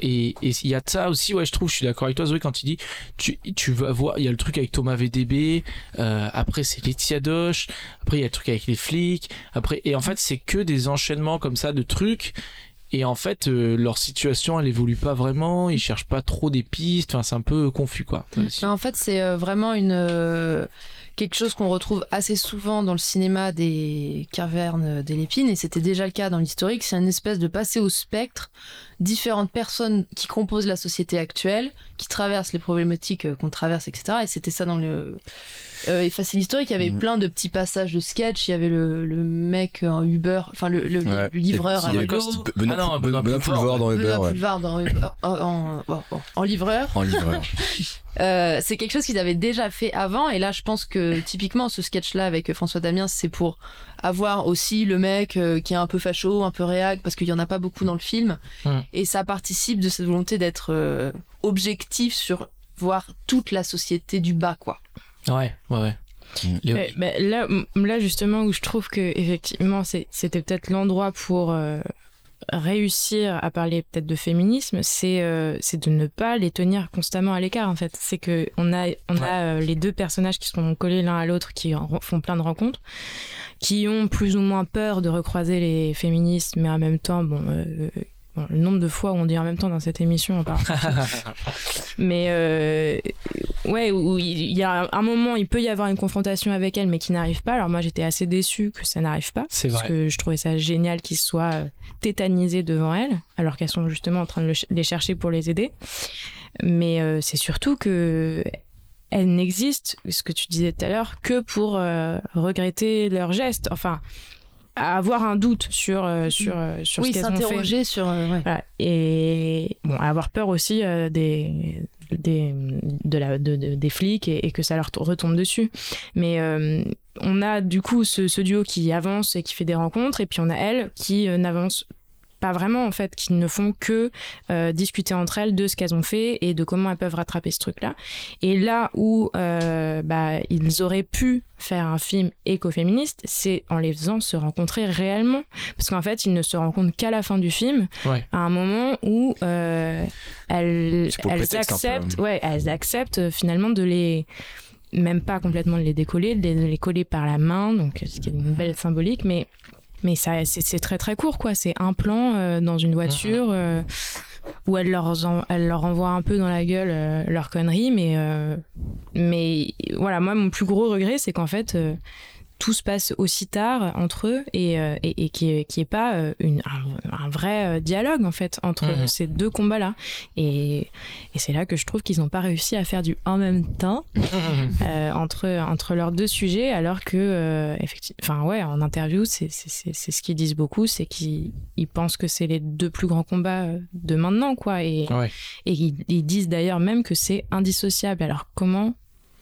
et il y a ça aussi, ouais, je trouve, je suis d'accord avec toi, Zoé, quand tu dis, tu, tu vas voir, il y a le truc avec Thomas VDB, euh, après c'est Laetitia Doche, après il y a le truc avec les flics, après, et en fait, c'est que des enchaînements comme ça de trucs. Et en fait, euh, leur situation, elle évolue pas vraiment. Ils cherchent pas trop des pistes. Enfin, c'est un peu confus, quoi. En fait, c'est euh, vraiment une quelque chose qu'on retrouve assez souvent dans le cinéma des cavernes des Lépines, et c'était déjà le cas dans l'historique. C'est une espèce de passer au spectre différentes personnes qui composent la société actuelle, qui traversent les problématiques euh, qu'on traverse, etc. Et c'était ça dans le euh, et Facile Historique, il y avait Mhm. plein de petits passages de sketch. Il y avait le, le mec en Uber, enfin le, le- Ouais. le livreur à vélo. Be- Benoît, Ah Benoît. Poulvord dans Uber, Benoît ouais. Poulvard dans Uber- en, en- en- en livreur. En livreur. Euh, c'est quelque chose qu'ils avaient déjà fait avant et là je pense que typiquement ce sketch là avec François Damien c'est pour avoir aussi le mec euh, qui est un peu facho, un peu réac parce qu'il y en a pas beaucoup dans le film Mm. et ça participe de cette volonté d'être euh, objectif sur voir toute la société du bas quoi. Ouais, ouais, ouais. Ouais, bah, là, là, justement, où je trouve que effectivement, c'était peut-être l'endroit pour euh, réussir à parler peut-être de féminisme, c'est euh, de ne pas les tenir constamment à l'écart. En fait, c'est que on a on a euh, les deux personnages qui sont collés l'un à l'autre, qui en- font plein de rencontres, qui ont plus ou moins peur de recroiser les féministes, mais en même temps, bon. euh, bon, le nombre de fois où on dit en même temps dans cette émission, on parle. mais euh, ouais, où il y a un moment, il peut y avoir une confrontation avec elle, mais qui n'arrive pas. Alors moi, j'étais assez déçue que ça n'arrive pas. C'est Parce vrai. que je trouvais ça génial qu'ils soient euh, tétanisés devant elle, alors qu'elles sont justement en train de les chercher pour les aider. Mais euh, c'est surtout que elles n'existent, ce que tu disais tout à l'heure, que pour euh, regretter leurs gestes. Enfin, avoir un doute sur, euh, sur, euh, sur oui, ce qu'elles ont fait. s'interroger sur euh, ouais. Voilà. Et bon, avoir peur aussi des, des, de la, de, de- des flics et, et que ça leur retombe dessus. Mais euh, on a du coup ce, ce duo qui avance et qui fait des rencontres, et puis on a elle qui euh, n'avance pas vraiment en fait, qui ne font que euh, discuter entre elles de ce qu'elles ont fait et de comment elles peuvent rattraper ce truc-là. Et là où euh, bah, ils auraient pu faire un film écoféministe, c'est en les faisant se rencontrer réellement. Parce qu'en fait, ils ne se rencontrent qu'à la fin du film, Ouais. à un moment où euh, elles, elles acceptent, ouais, elles acceptent finalement de les même pas complètement de les décoller, de les, de les coller par la main, donc ce qui est une belle symbolique, mais mais ça c'est très très court quoi. C'est un plan euh, dans une voiture euh, où elle leur en- elle leur envoie un peu dans la gueule euh, leur connerie, mais mais voilà moi mon plus gros regret c'est qu'en fait tout se passe aussi tard entre eux et, euh, et, et qui est, pas euh, une, un, un vrai euh, dialogue en fait entre Mhm. ces deux combats là et, et c'est là que je trouve qu'ils n'ont pas réussi à faire du en même temps euh, entre entre leurs deux sujets alors que euh, effectivement enfin ouais en interview c'est ce qu'ils disent beaucoup c'est qu'ils ils pensent que c'est les deux plus grands combats de maintenant quoi et Ouais. et ils, ils disent d'ailleurs même que c'est indissociable alors comment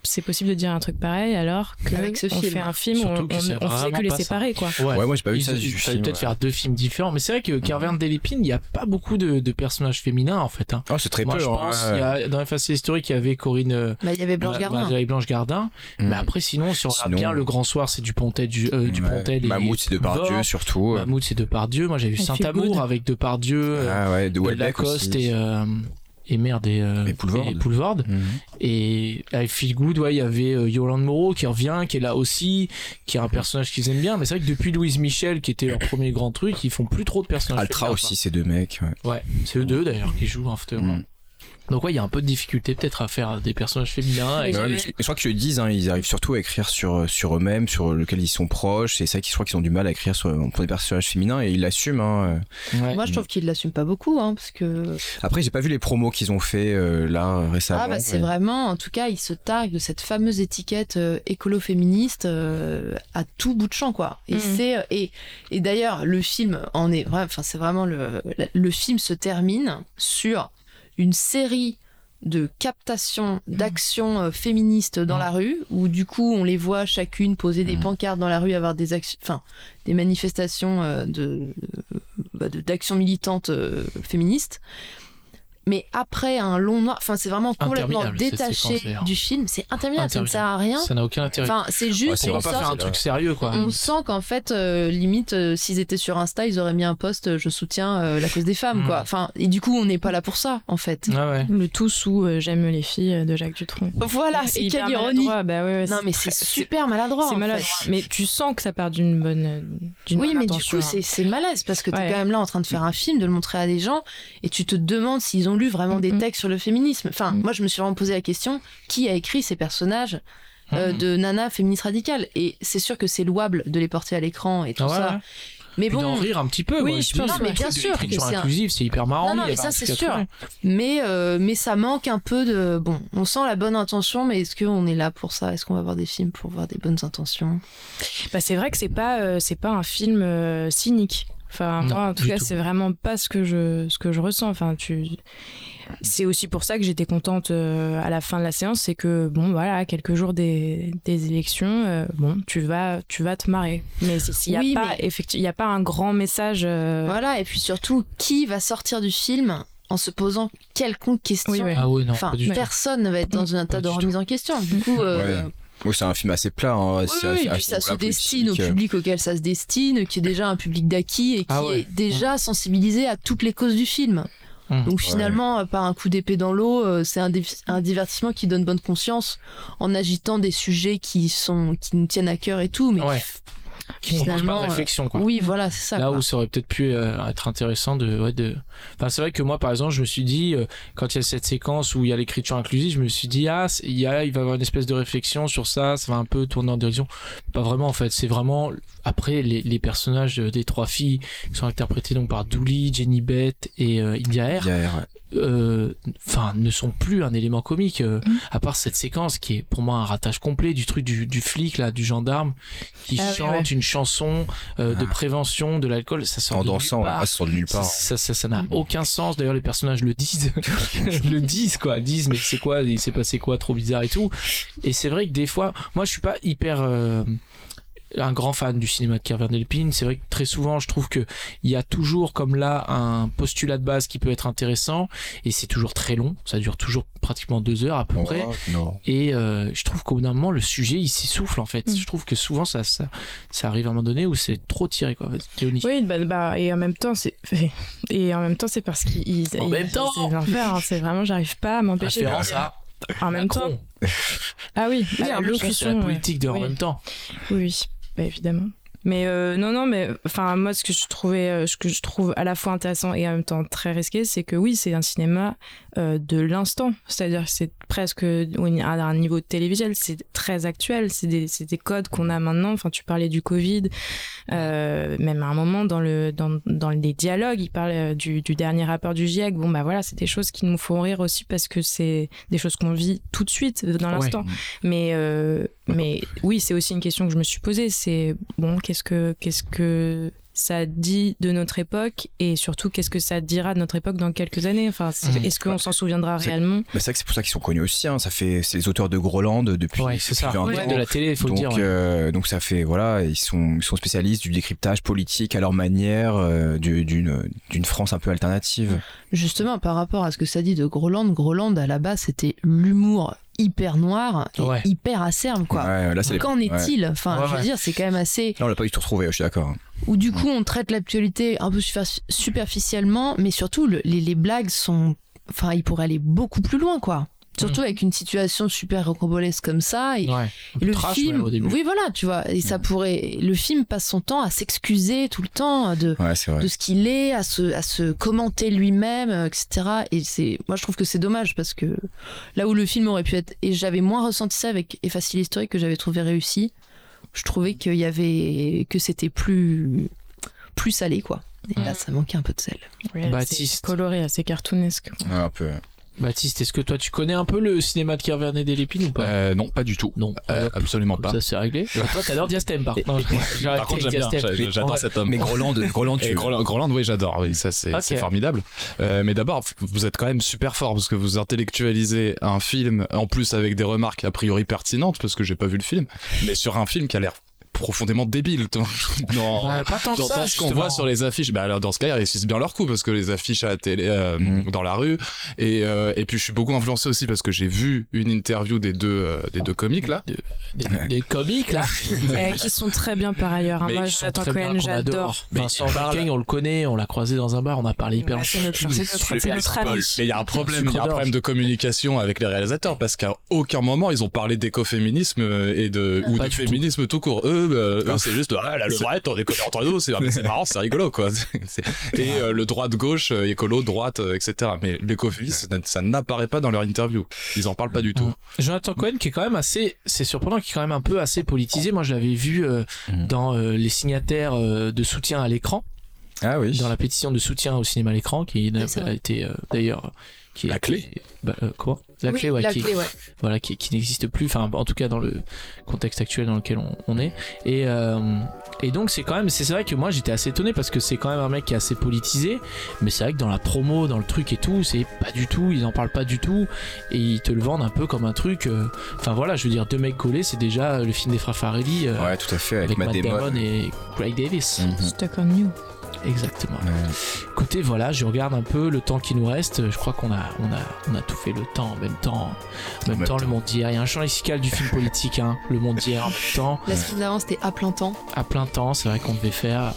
c'est possible de dire un truc pareil alors que Avec ce on film. fait un film où on, que on, faisait que les séparer quoi Ouais. Ouais, moi j'ai pas vu ça du il fallait peut-être ouais. faire deux films différents, mais c'est vrai que Caverne des Lépines, il n'y a pas beaucoup de, de personnages féminins en fait. Hein. Oh, c'est très Moi, peu. je hein, pense, ouais. il y a, dans les faciles historiques, il y avait Corinne euh, Bah, il y avait Blanche Gardin. Marie Blanche Gardin. Mm. Mais après, sinon, si on regarde Sinon- bien, le grand soir, c'est du Pontet, du, euh, du Ouais. Pontet. et Mammouth, c'est de Poulvord. Pardieu surtout. Mammouth, c'est Depardieu. Moi, j'ai vu Saint-Amour avec Depardieu, euh, Ah ouais, de euh, Lacoste et, euh, et merde, et, euh, Et Poulvord. et Poulvord. Mhm. Et avec Feel Good, ouais, il y avait euh, Yolande Moreau qui revient, qui est là aussi, qui est un personnage qu'ils aiment bien. Mais c'est vrai que depuis Louise Michel, qui était leur premier grand truc, ils font plus trop de personnages. Altra aussi, ces deux mecs. ouais. c'est eux deux d'ailleurs qui jouent After. Mm. Donc ouais, il y a un peu de difficulté peut-être à faire des personnages féminins. et- ouais, je, je crois qu'ils le disent, hein, ils arrivent surtout à écrire sur, sur eux-mêmes, sur lequel ils sont proches. C'est ça qu'ils je crois qu'ils ont du mal à écrire sur, pour des personnages féminins et ils l'assument. Hein. Ouais. Moi, je trouve qu'ils l'assument pas beaucoup, hein, parce que Après, j'ai pas vu les promos qu'ils ont fait euh, là récemment. ah bah c'est mais- vraiment, en tout cas, ils se targuent de cette fameuse étiquette euh, écolo-féministe euh, à tout bout de champ, quoi. Et Mhm. c'est et, et d'ailleurs le film en est, enfin c'est vraiment le le film se termine sur une série de captations d'actions euh, féministes dans Mhm. la rue où du coup on les voit chacune poser des Mhm. pancartes dans la rue avoir des actions enfin des manifestations euh, de bah, de- d'actions militantes euh, féministes mais après un long noir, enfin c'est vraiment complètement cette détaché du film. C'est interminable, ça ne sert à rien. Ça n'a aucun intérêt. Enfin, c'est juste. Ouais, c'est on va pas sort- faire un truc sérieux, quoi. on sent qu'en fait, euh, limite, euh, s'ils étaient sur Insta, ils auraient mis un post euh, je soutiens euh, la cause des femmes, Mm. quoi. Enfin, et du coup, on n'est pas là pour ça, en fait. Ah ouais. Le tout sous euh, J'aime les filles de Jacques Dutronc. Voilà, c'est quelle ironie. maladroit, Bah ouais, ouais, Non, mais c'est super maladroit. C'est. Mais tu sens que ça part d'une bonne. Oui, mais du coup, hein. c'est malaise parce que t'es Ouais. quand même là en train de faire un film, de le montrer à des gens, et tu te demandes s'ils ont lu vraiment des Mhm. textes sur le féminisme. Enfin, Mhm. moi, je me suis vraiment posé la question qui a écrit ces personnages euh, Mhm. de nana féministe radicale? Et c'est sûr que c'est louable de les porter à l'écran et tout Ah ouais, ça. Mais Puis d'en bon, rire un petit peu. Oui, moi, je pense, le mais bien sûr c'est hyper marrant. Non, non, mais ça, c'est sûr. trouver. mais, euh, mais ça manque un peu de. Bon, on sent la bonne intention, mais est-ce qu'on est là pour ça? Est-ce qu'on va voir des films pour voir des bonnes intentions? Bah, c'est vrai que c'est pas euh, c'est pas un film euh, cynique. Enfin Non, moi en tout cas c'est vraiment pas ce que je ce que je ressens. Enfin tu c'est aussi pour ça que j'étais contente euh, à la fin de la séance, c'est que bon voilà quelques jours des, des élections, euh, bon tu vas tu vas te marrer. Mais s'il y a Oui, pas mais- effectivement il y a pas un grand message. euh, Voilà, et puis surtout, qui va sortir du film en se posant quelconque question? Oui, ouais. Ah non, Enfin, pas du tout. personne ne va être dans un tas de remise en question. Du coup, euh, Ouais. Oui, c'est un film assez plat. Hein. oui, oui, assez- et puis ça se destine au politique. public auquel ça se destine, qui est déjà un public d'acquis et qui Ah ouais. est déjà sensibilisé à toutes les causes du film. Hum. Donc finalement, euh, par un coup d'épée dans l'eau, euh, c'est un, divertissement qui donne bonne conscience en agitant des sujets qui sont qui nous tiennent à cœur et tout, mais Ouais. Qui pas finalement, de euh, réflexion, quoi. oui, voilà, c'est ça. Là quoi. où ça aurait peut-être pu euh, être intéressant de, ouais, de. Enfin, c'est vrai que moi, par exemple, je me suis dit, euh, quand il y a cette séquence où il y a l'écriture inclusive, je me suis dit, ah, il y a, il va y avoir une espèce de réflexion sur ça, ça va un peu tourner en direction. Pas vraiment, en fait. C'est vraiment après les, les personnages euh, des trois filles qui sont interprétés donc par Dooley, Jenny Beth et euh, India Air. Ouais. euh, enfin ne sont plus un élément comique euh, à part cette séquence qui est pour moi un ratage complet du truc du, du flic là du gendarme qui Ah oui, chante ouais. une chanson euh, de Ah. prévention de l'alcool ça sort En de nulle dansant, part. ah, ça sort de nulle part. ça ça ça n'a aucun sens. D'ailleurs les personnages le disent. Le disent quoi. Disent mais c'est quoi? Il s'est passé quoi? Trop bizarre et tout. Et c'est vrai que des fois moi je suis pas hyper euh, un grand fan du cinéma de Kervin Delpine. C'est vrai que très souvent, je trouve que il y a toujours comme là un postulat de base qui peut être intéressant et c'est toujours très long. Ça dure toujours pratiquement deux heures à peu près. Non. Et euh, je trouve qu'au bout d'un moment, le sujet il s'essouffle en fait. Mm. Je trouve que souvent ça, ça, ça arrive à un moment donné où c'est trop tiré quoi. Oui, bah, bah, et en même temps, c'est et en même temps, c'est parce qu'ils ils- En ils- même temps c'est hein, c'est vraiment, j'arrive pas à m'empêcher. de à En même temps. Ah oui, Oui, bah, en plus, c'est locution, la politique de en Oui. même temps. Oui, oui, bah, évidemment. Mais euh, non, non, mais enfin moi, ce que je trouvais, euh, ce que je trouve à la fois intéressant et en même temps très risqué, c'est que oui, c'est un cinéma euh, de l'instant. C'est-à-dire que c'est presque à un niveau télévisuel, c'est très actuel. C'est des, des codes qu'on a maintenant. Enfin, tu parlais du Covid, euh, même à un moment dans le dans, dans les dialogues, il parle euh, du, du dernier rapport du GIEC. Bon bah voilà, c'est des choses qui nous font rire aussi parce que c'est des choses qu'on vit tout de suite dans Ouais. l'instant. Mais, euh, mais oui, c'est aussi une question que je me suis posée. C'est bon, qu'est-ce que, qu'est-ce que ça dit de notre époque et surtout qu'est-ce que ça dira de notre époque dans quelques années? Enfin Mhm. est-ce qu'on s'en souviendra réellement? Bah, c'est vrai que c'est pour ça qu'ils sont connus aussi. Hein. Ça fait, c'est les auteurs de Groland depuis, Ouais, c'est ça. depuis 20 Ouais. De la télé, il faut donc, le dire. ouais. euh, donc ça fait voilà, ils sont ils sont spécialistes du décryptage politique à leur manière euh, du- d'une d'une France un peu alternative. Justement, par rapport à ce que ça dit de Groland, Groland à la base c'était l'humour hyper noir et Ouais. hyper acerbe quoi. Ouais, Qu'en ouais. est-il? Enfin, Ouais, je veux ouais. dire, c'est quand même assez. Là on l'a pas du tout retrouvé. Je suis d'accord. Où du coup on traite l'actualité un peu super- superficiellement, mais surtout le- les, les blagues sont. Enfin, ils pourraient aller beaucoup plus loin quoi. Surtout Mhm. avec une situation super rocambolesque comme ça. Et, Ouais. et le Trash, film. au début. Oui, voilà, tu vois. Et ça pourrait. Le film passe son temps à s'excuser tout le temps de, Ouais, ce qu'il est, à se, à se commenter lui-même, euh, etc. Et c'est, moi, je trouve que c'est dommage parce que là où le film aurait pu être, et j'avais moins ressenti ça avec Et Facile Historique que j'avais trouvé réussi, je trouvais qu'il y avait, que c'était plus, plus salé, quoi. Et là, ça manquait un peu de sel. Oui, là, Baptiste. c'est coloré assez cartoonesque Ouais, un peu. Baptiste, est-ce que toi tu connais un peu le cinéma de Kervernet Delépine ou pas Euh, non, pas du tout. Non. Euh, absolument pas. Ça c'est réglé. Toi t'adores Diastème par contre. Par contre, j'aime bien. J'adore Ouais. cet homme. Mais Groland, Groland, tu Groland, Groland, oui, j'adore. Oui, ça, c'est formidable. Euh, mais d'abord, vous êtes quand même super fort parce que vous intellectualisez un film, en plus avec des remarques a priori pertinentes, parce que j'ai pas vu le film, mais sur un film qui a l'air profondément débiles. Dans, dans- Ouais, pas tant que ça, ce qu'on voit sur les affiches, bah alors dans ce cas, ils réussissent bien leur coup parce que les affiches à la télé, euh, Mm. dans la rue, et euh, et puis je suis beaucoup influencé aussi parce que j'ai vu une interview des deux euh, des deux comiques là. Des, des comiques là. Euh, qui sont très bien par ailleurs. hein. Mais Moi, Jonathan Cohen, j'adore. Vincent Barking, on le connaît, on l'a croisé dans un bar, on a parlé hyper Ouais, c'est notre, ami. Mais il y a un problème, il y a un Sucre problème de communication avec les réalisateurs parce qu'à aucun moment ils ont parlé d'écoféminisme euh, et de ou de féminisme tout court. Eux, euh, eux, c'est juste ah, la levrette, on est entre nous, c'est c'est marrant, c'est rigolo quoi. Et euh, le droit de gauche, euh, écolo, droite, euh, etc. Mais l'écoféminisme, ça- ça n'apparaît pas dans leur interview. Ils en parlent pas du tout. Jonathan Cohen qui est quand même assez, c'est surprenant, qui est quand même un peu assez politisé. Moi, je l'avais vu euh, Mhm. dans euh, les signataires euh, de soutien à l'écran, Ah oui. dans la pétition de soutien au cinéma à l'écran, qui a été euh, d'ailleurs qui La clé. bah, euh, quoi La Oui, clé, ouais, la qui, clé, ouais. voilà, qui, qui n'existe plus. Enfin, en tout cas dans le contexte actuel dans lequel on, on est. Et euh, et donc c'est quand même, c'est vrai que moi j'étais assez étonné parce que c'est quand même un mec qui est assez politisé, mais c'est vrai que dans la promo, dans le truc et tout, c'est pas du tout, ils en parlent pas du tout et ils te le vendent un peu comme un truc. euh, Enfin voilà, je veux dire, deux mecs collés, c'est déjà le film des frères Farrelly. euh, Ouais, tout à fait, avec, avec Matt Matt Damon. Damon et Craig Davis. Mhm. Stuck on you. Exactement. Ouais. Écoutez, voilà, je regarde un peu le temps qui nous reste. Je crois qu'on a, on a, on a tout fait le temps en même temps. En même, même temps, temps. le monde d'hier. Il y a un champ lexical du film politique, hein, le monde d'hier en même temps, La semaine d'avant, c'était à plein temps. à plein temps. C'est vrai qu'on devait faire.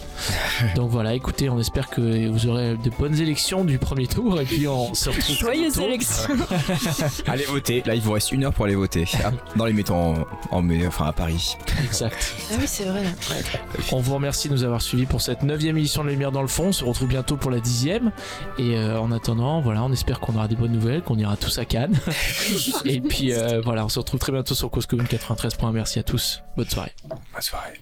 Donc voilà, écoutez, on espère que vous aurez de bonnes élections du premier tour et puis on se retrouve. très Joyeuse bientôt. élection. Allez voter. Là, il vous reste une heure pour aller voter. Ah, Dans les mettons en, en- enfin à Paris. Exact. Ah oui, c'est vrai. Là. On vous remercie de nous avoir suivis pour cette neuvième édition de Dans le fond. On se retrouve bientôt pour la dixième. Et euh, en attendant, voilà, on espère qu'on aura des bonnes nouvelles, qu'on ira tous à Cannes. et puis euh, voilà, on se retrouve très bientôt sur Cause Commune 93. Merci à tous. Bonne soirée. Bonne soirée.